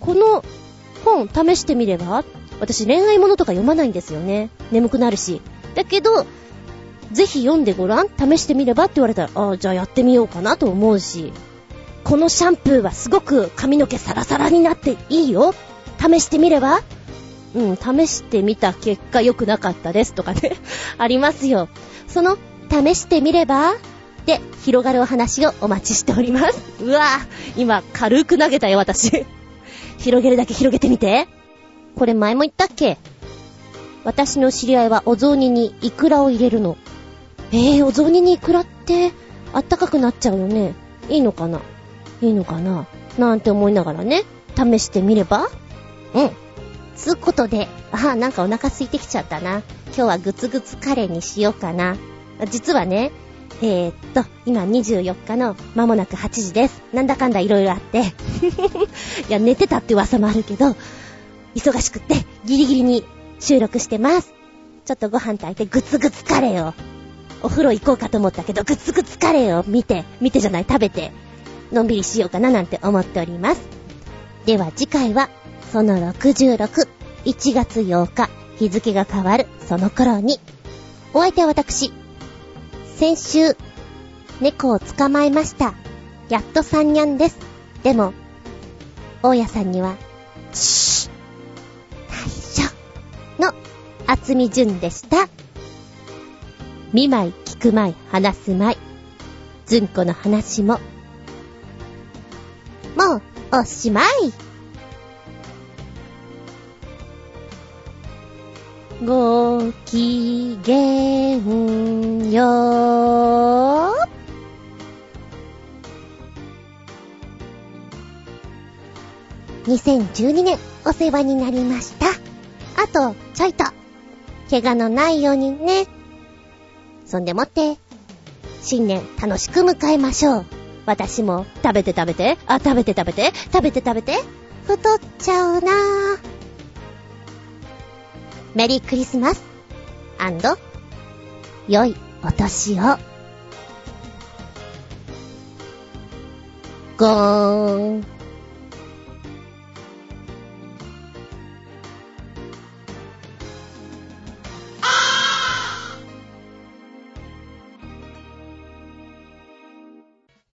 この本試してみれば私恋愛物とか読まないんですよね。眠くなるし。だけど、ぜひ読んでごらん試してみればって言われたら、ああ、じゃあやってみようかなと思うし、このシャンプーはすごく髪の毛サラサラになっていいよ試してみれば？うん、試してみた結果良くなかったですとかね、ありますよ。その、試してみればで、広がるお話をお待ちしております。うわぁ、今、軽く投げたよ、私。広げるだけ広げてみて。これ前も言ったっけ？私の知り合いはお雑煮にイクラを入れるの。えー、お雑煮にイクラって、あったかくなっちゃうよね。いいのかな？いいのかな？なんて思いながらね、試してみれば？うん。つうことで、あ、なんかお腹空いてきちゃったな。今日はグツグツカレーにしようかな。実はね、えー、っと、今24日の間もなく8時です。なんだかんだ色々あって。いや、寝てたって噂もあるけど、忙しくってギリギリに収録してます。ちょっとご飯炊いてグツグツカレーを、お風呂行こうかと思ったけど、グツグツカレーを見て、見てじゃない、食べて、のんびりしようかななんて思っております。では次回は、その66、1月8日、日付が変わるその頃に、お相手は私、先週、猫を捕まえました。やっと三にゃんです。でも、大家さんには、シー内緒の厚み純でした。見舞い、聞く舞い、話す舞い。ずんこの話も、もう、おしまい。ごきげんよう。2012年お世話になりました。あと、ちょいと、怪我のないようにね。そんでもって、新年楽しく迎えましょう。私も食べて食べて、あ、食べて食べて、食べて食べて。太っちゃうなぁ。メリークリスマス。アンド、良いお年を。ゴーン。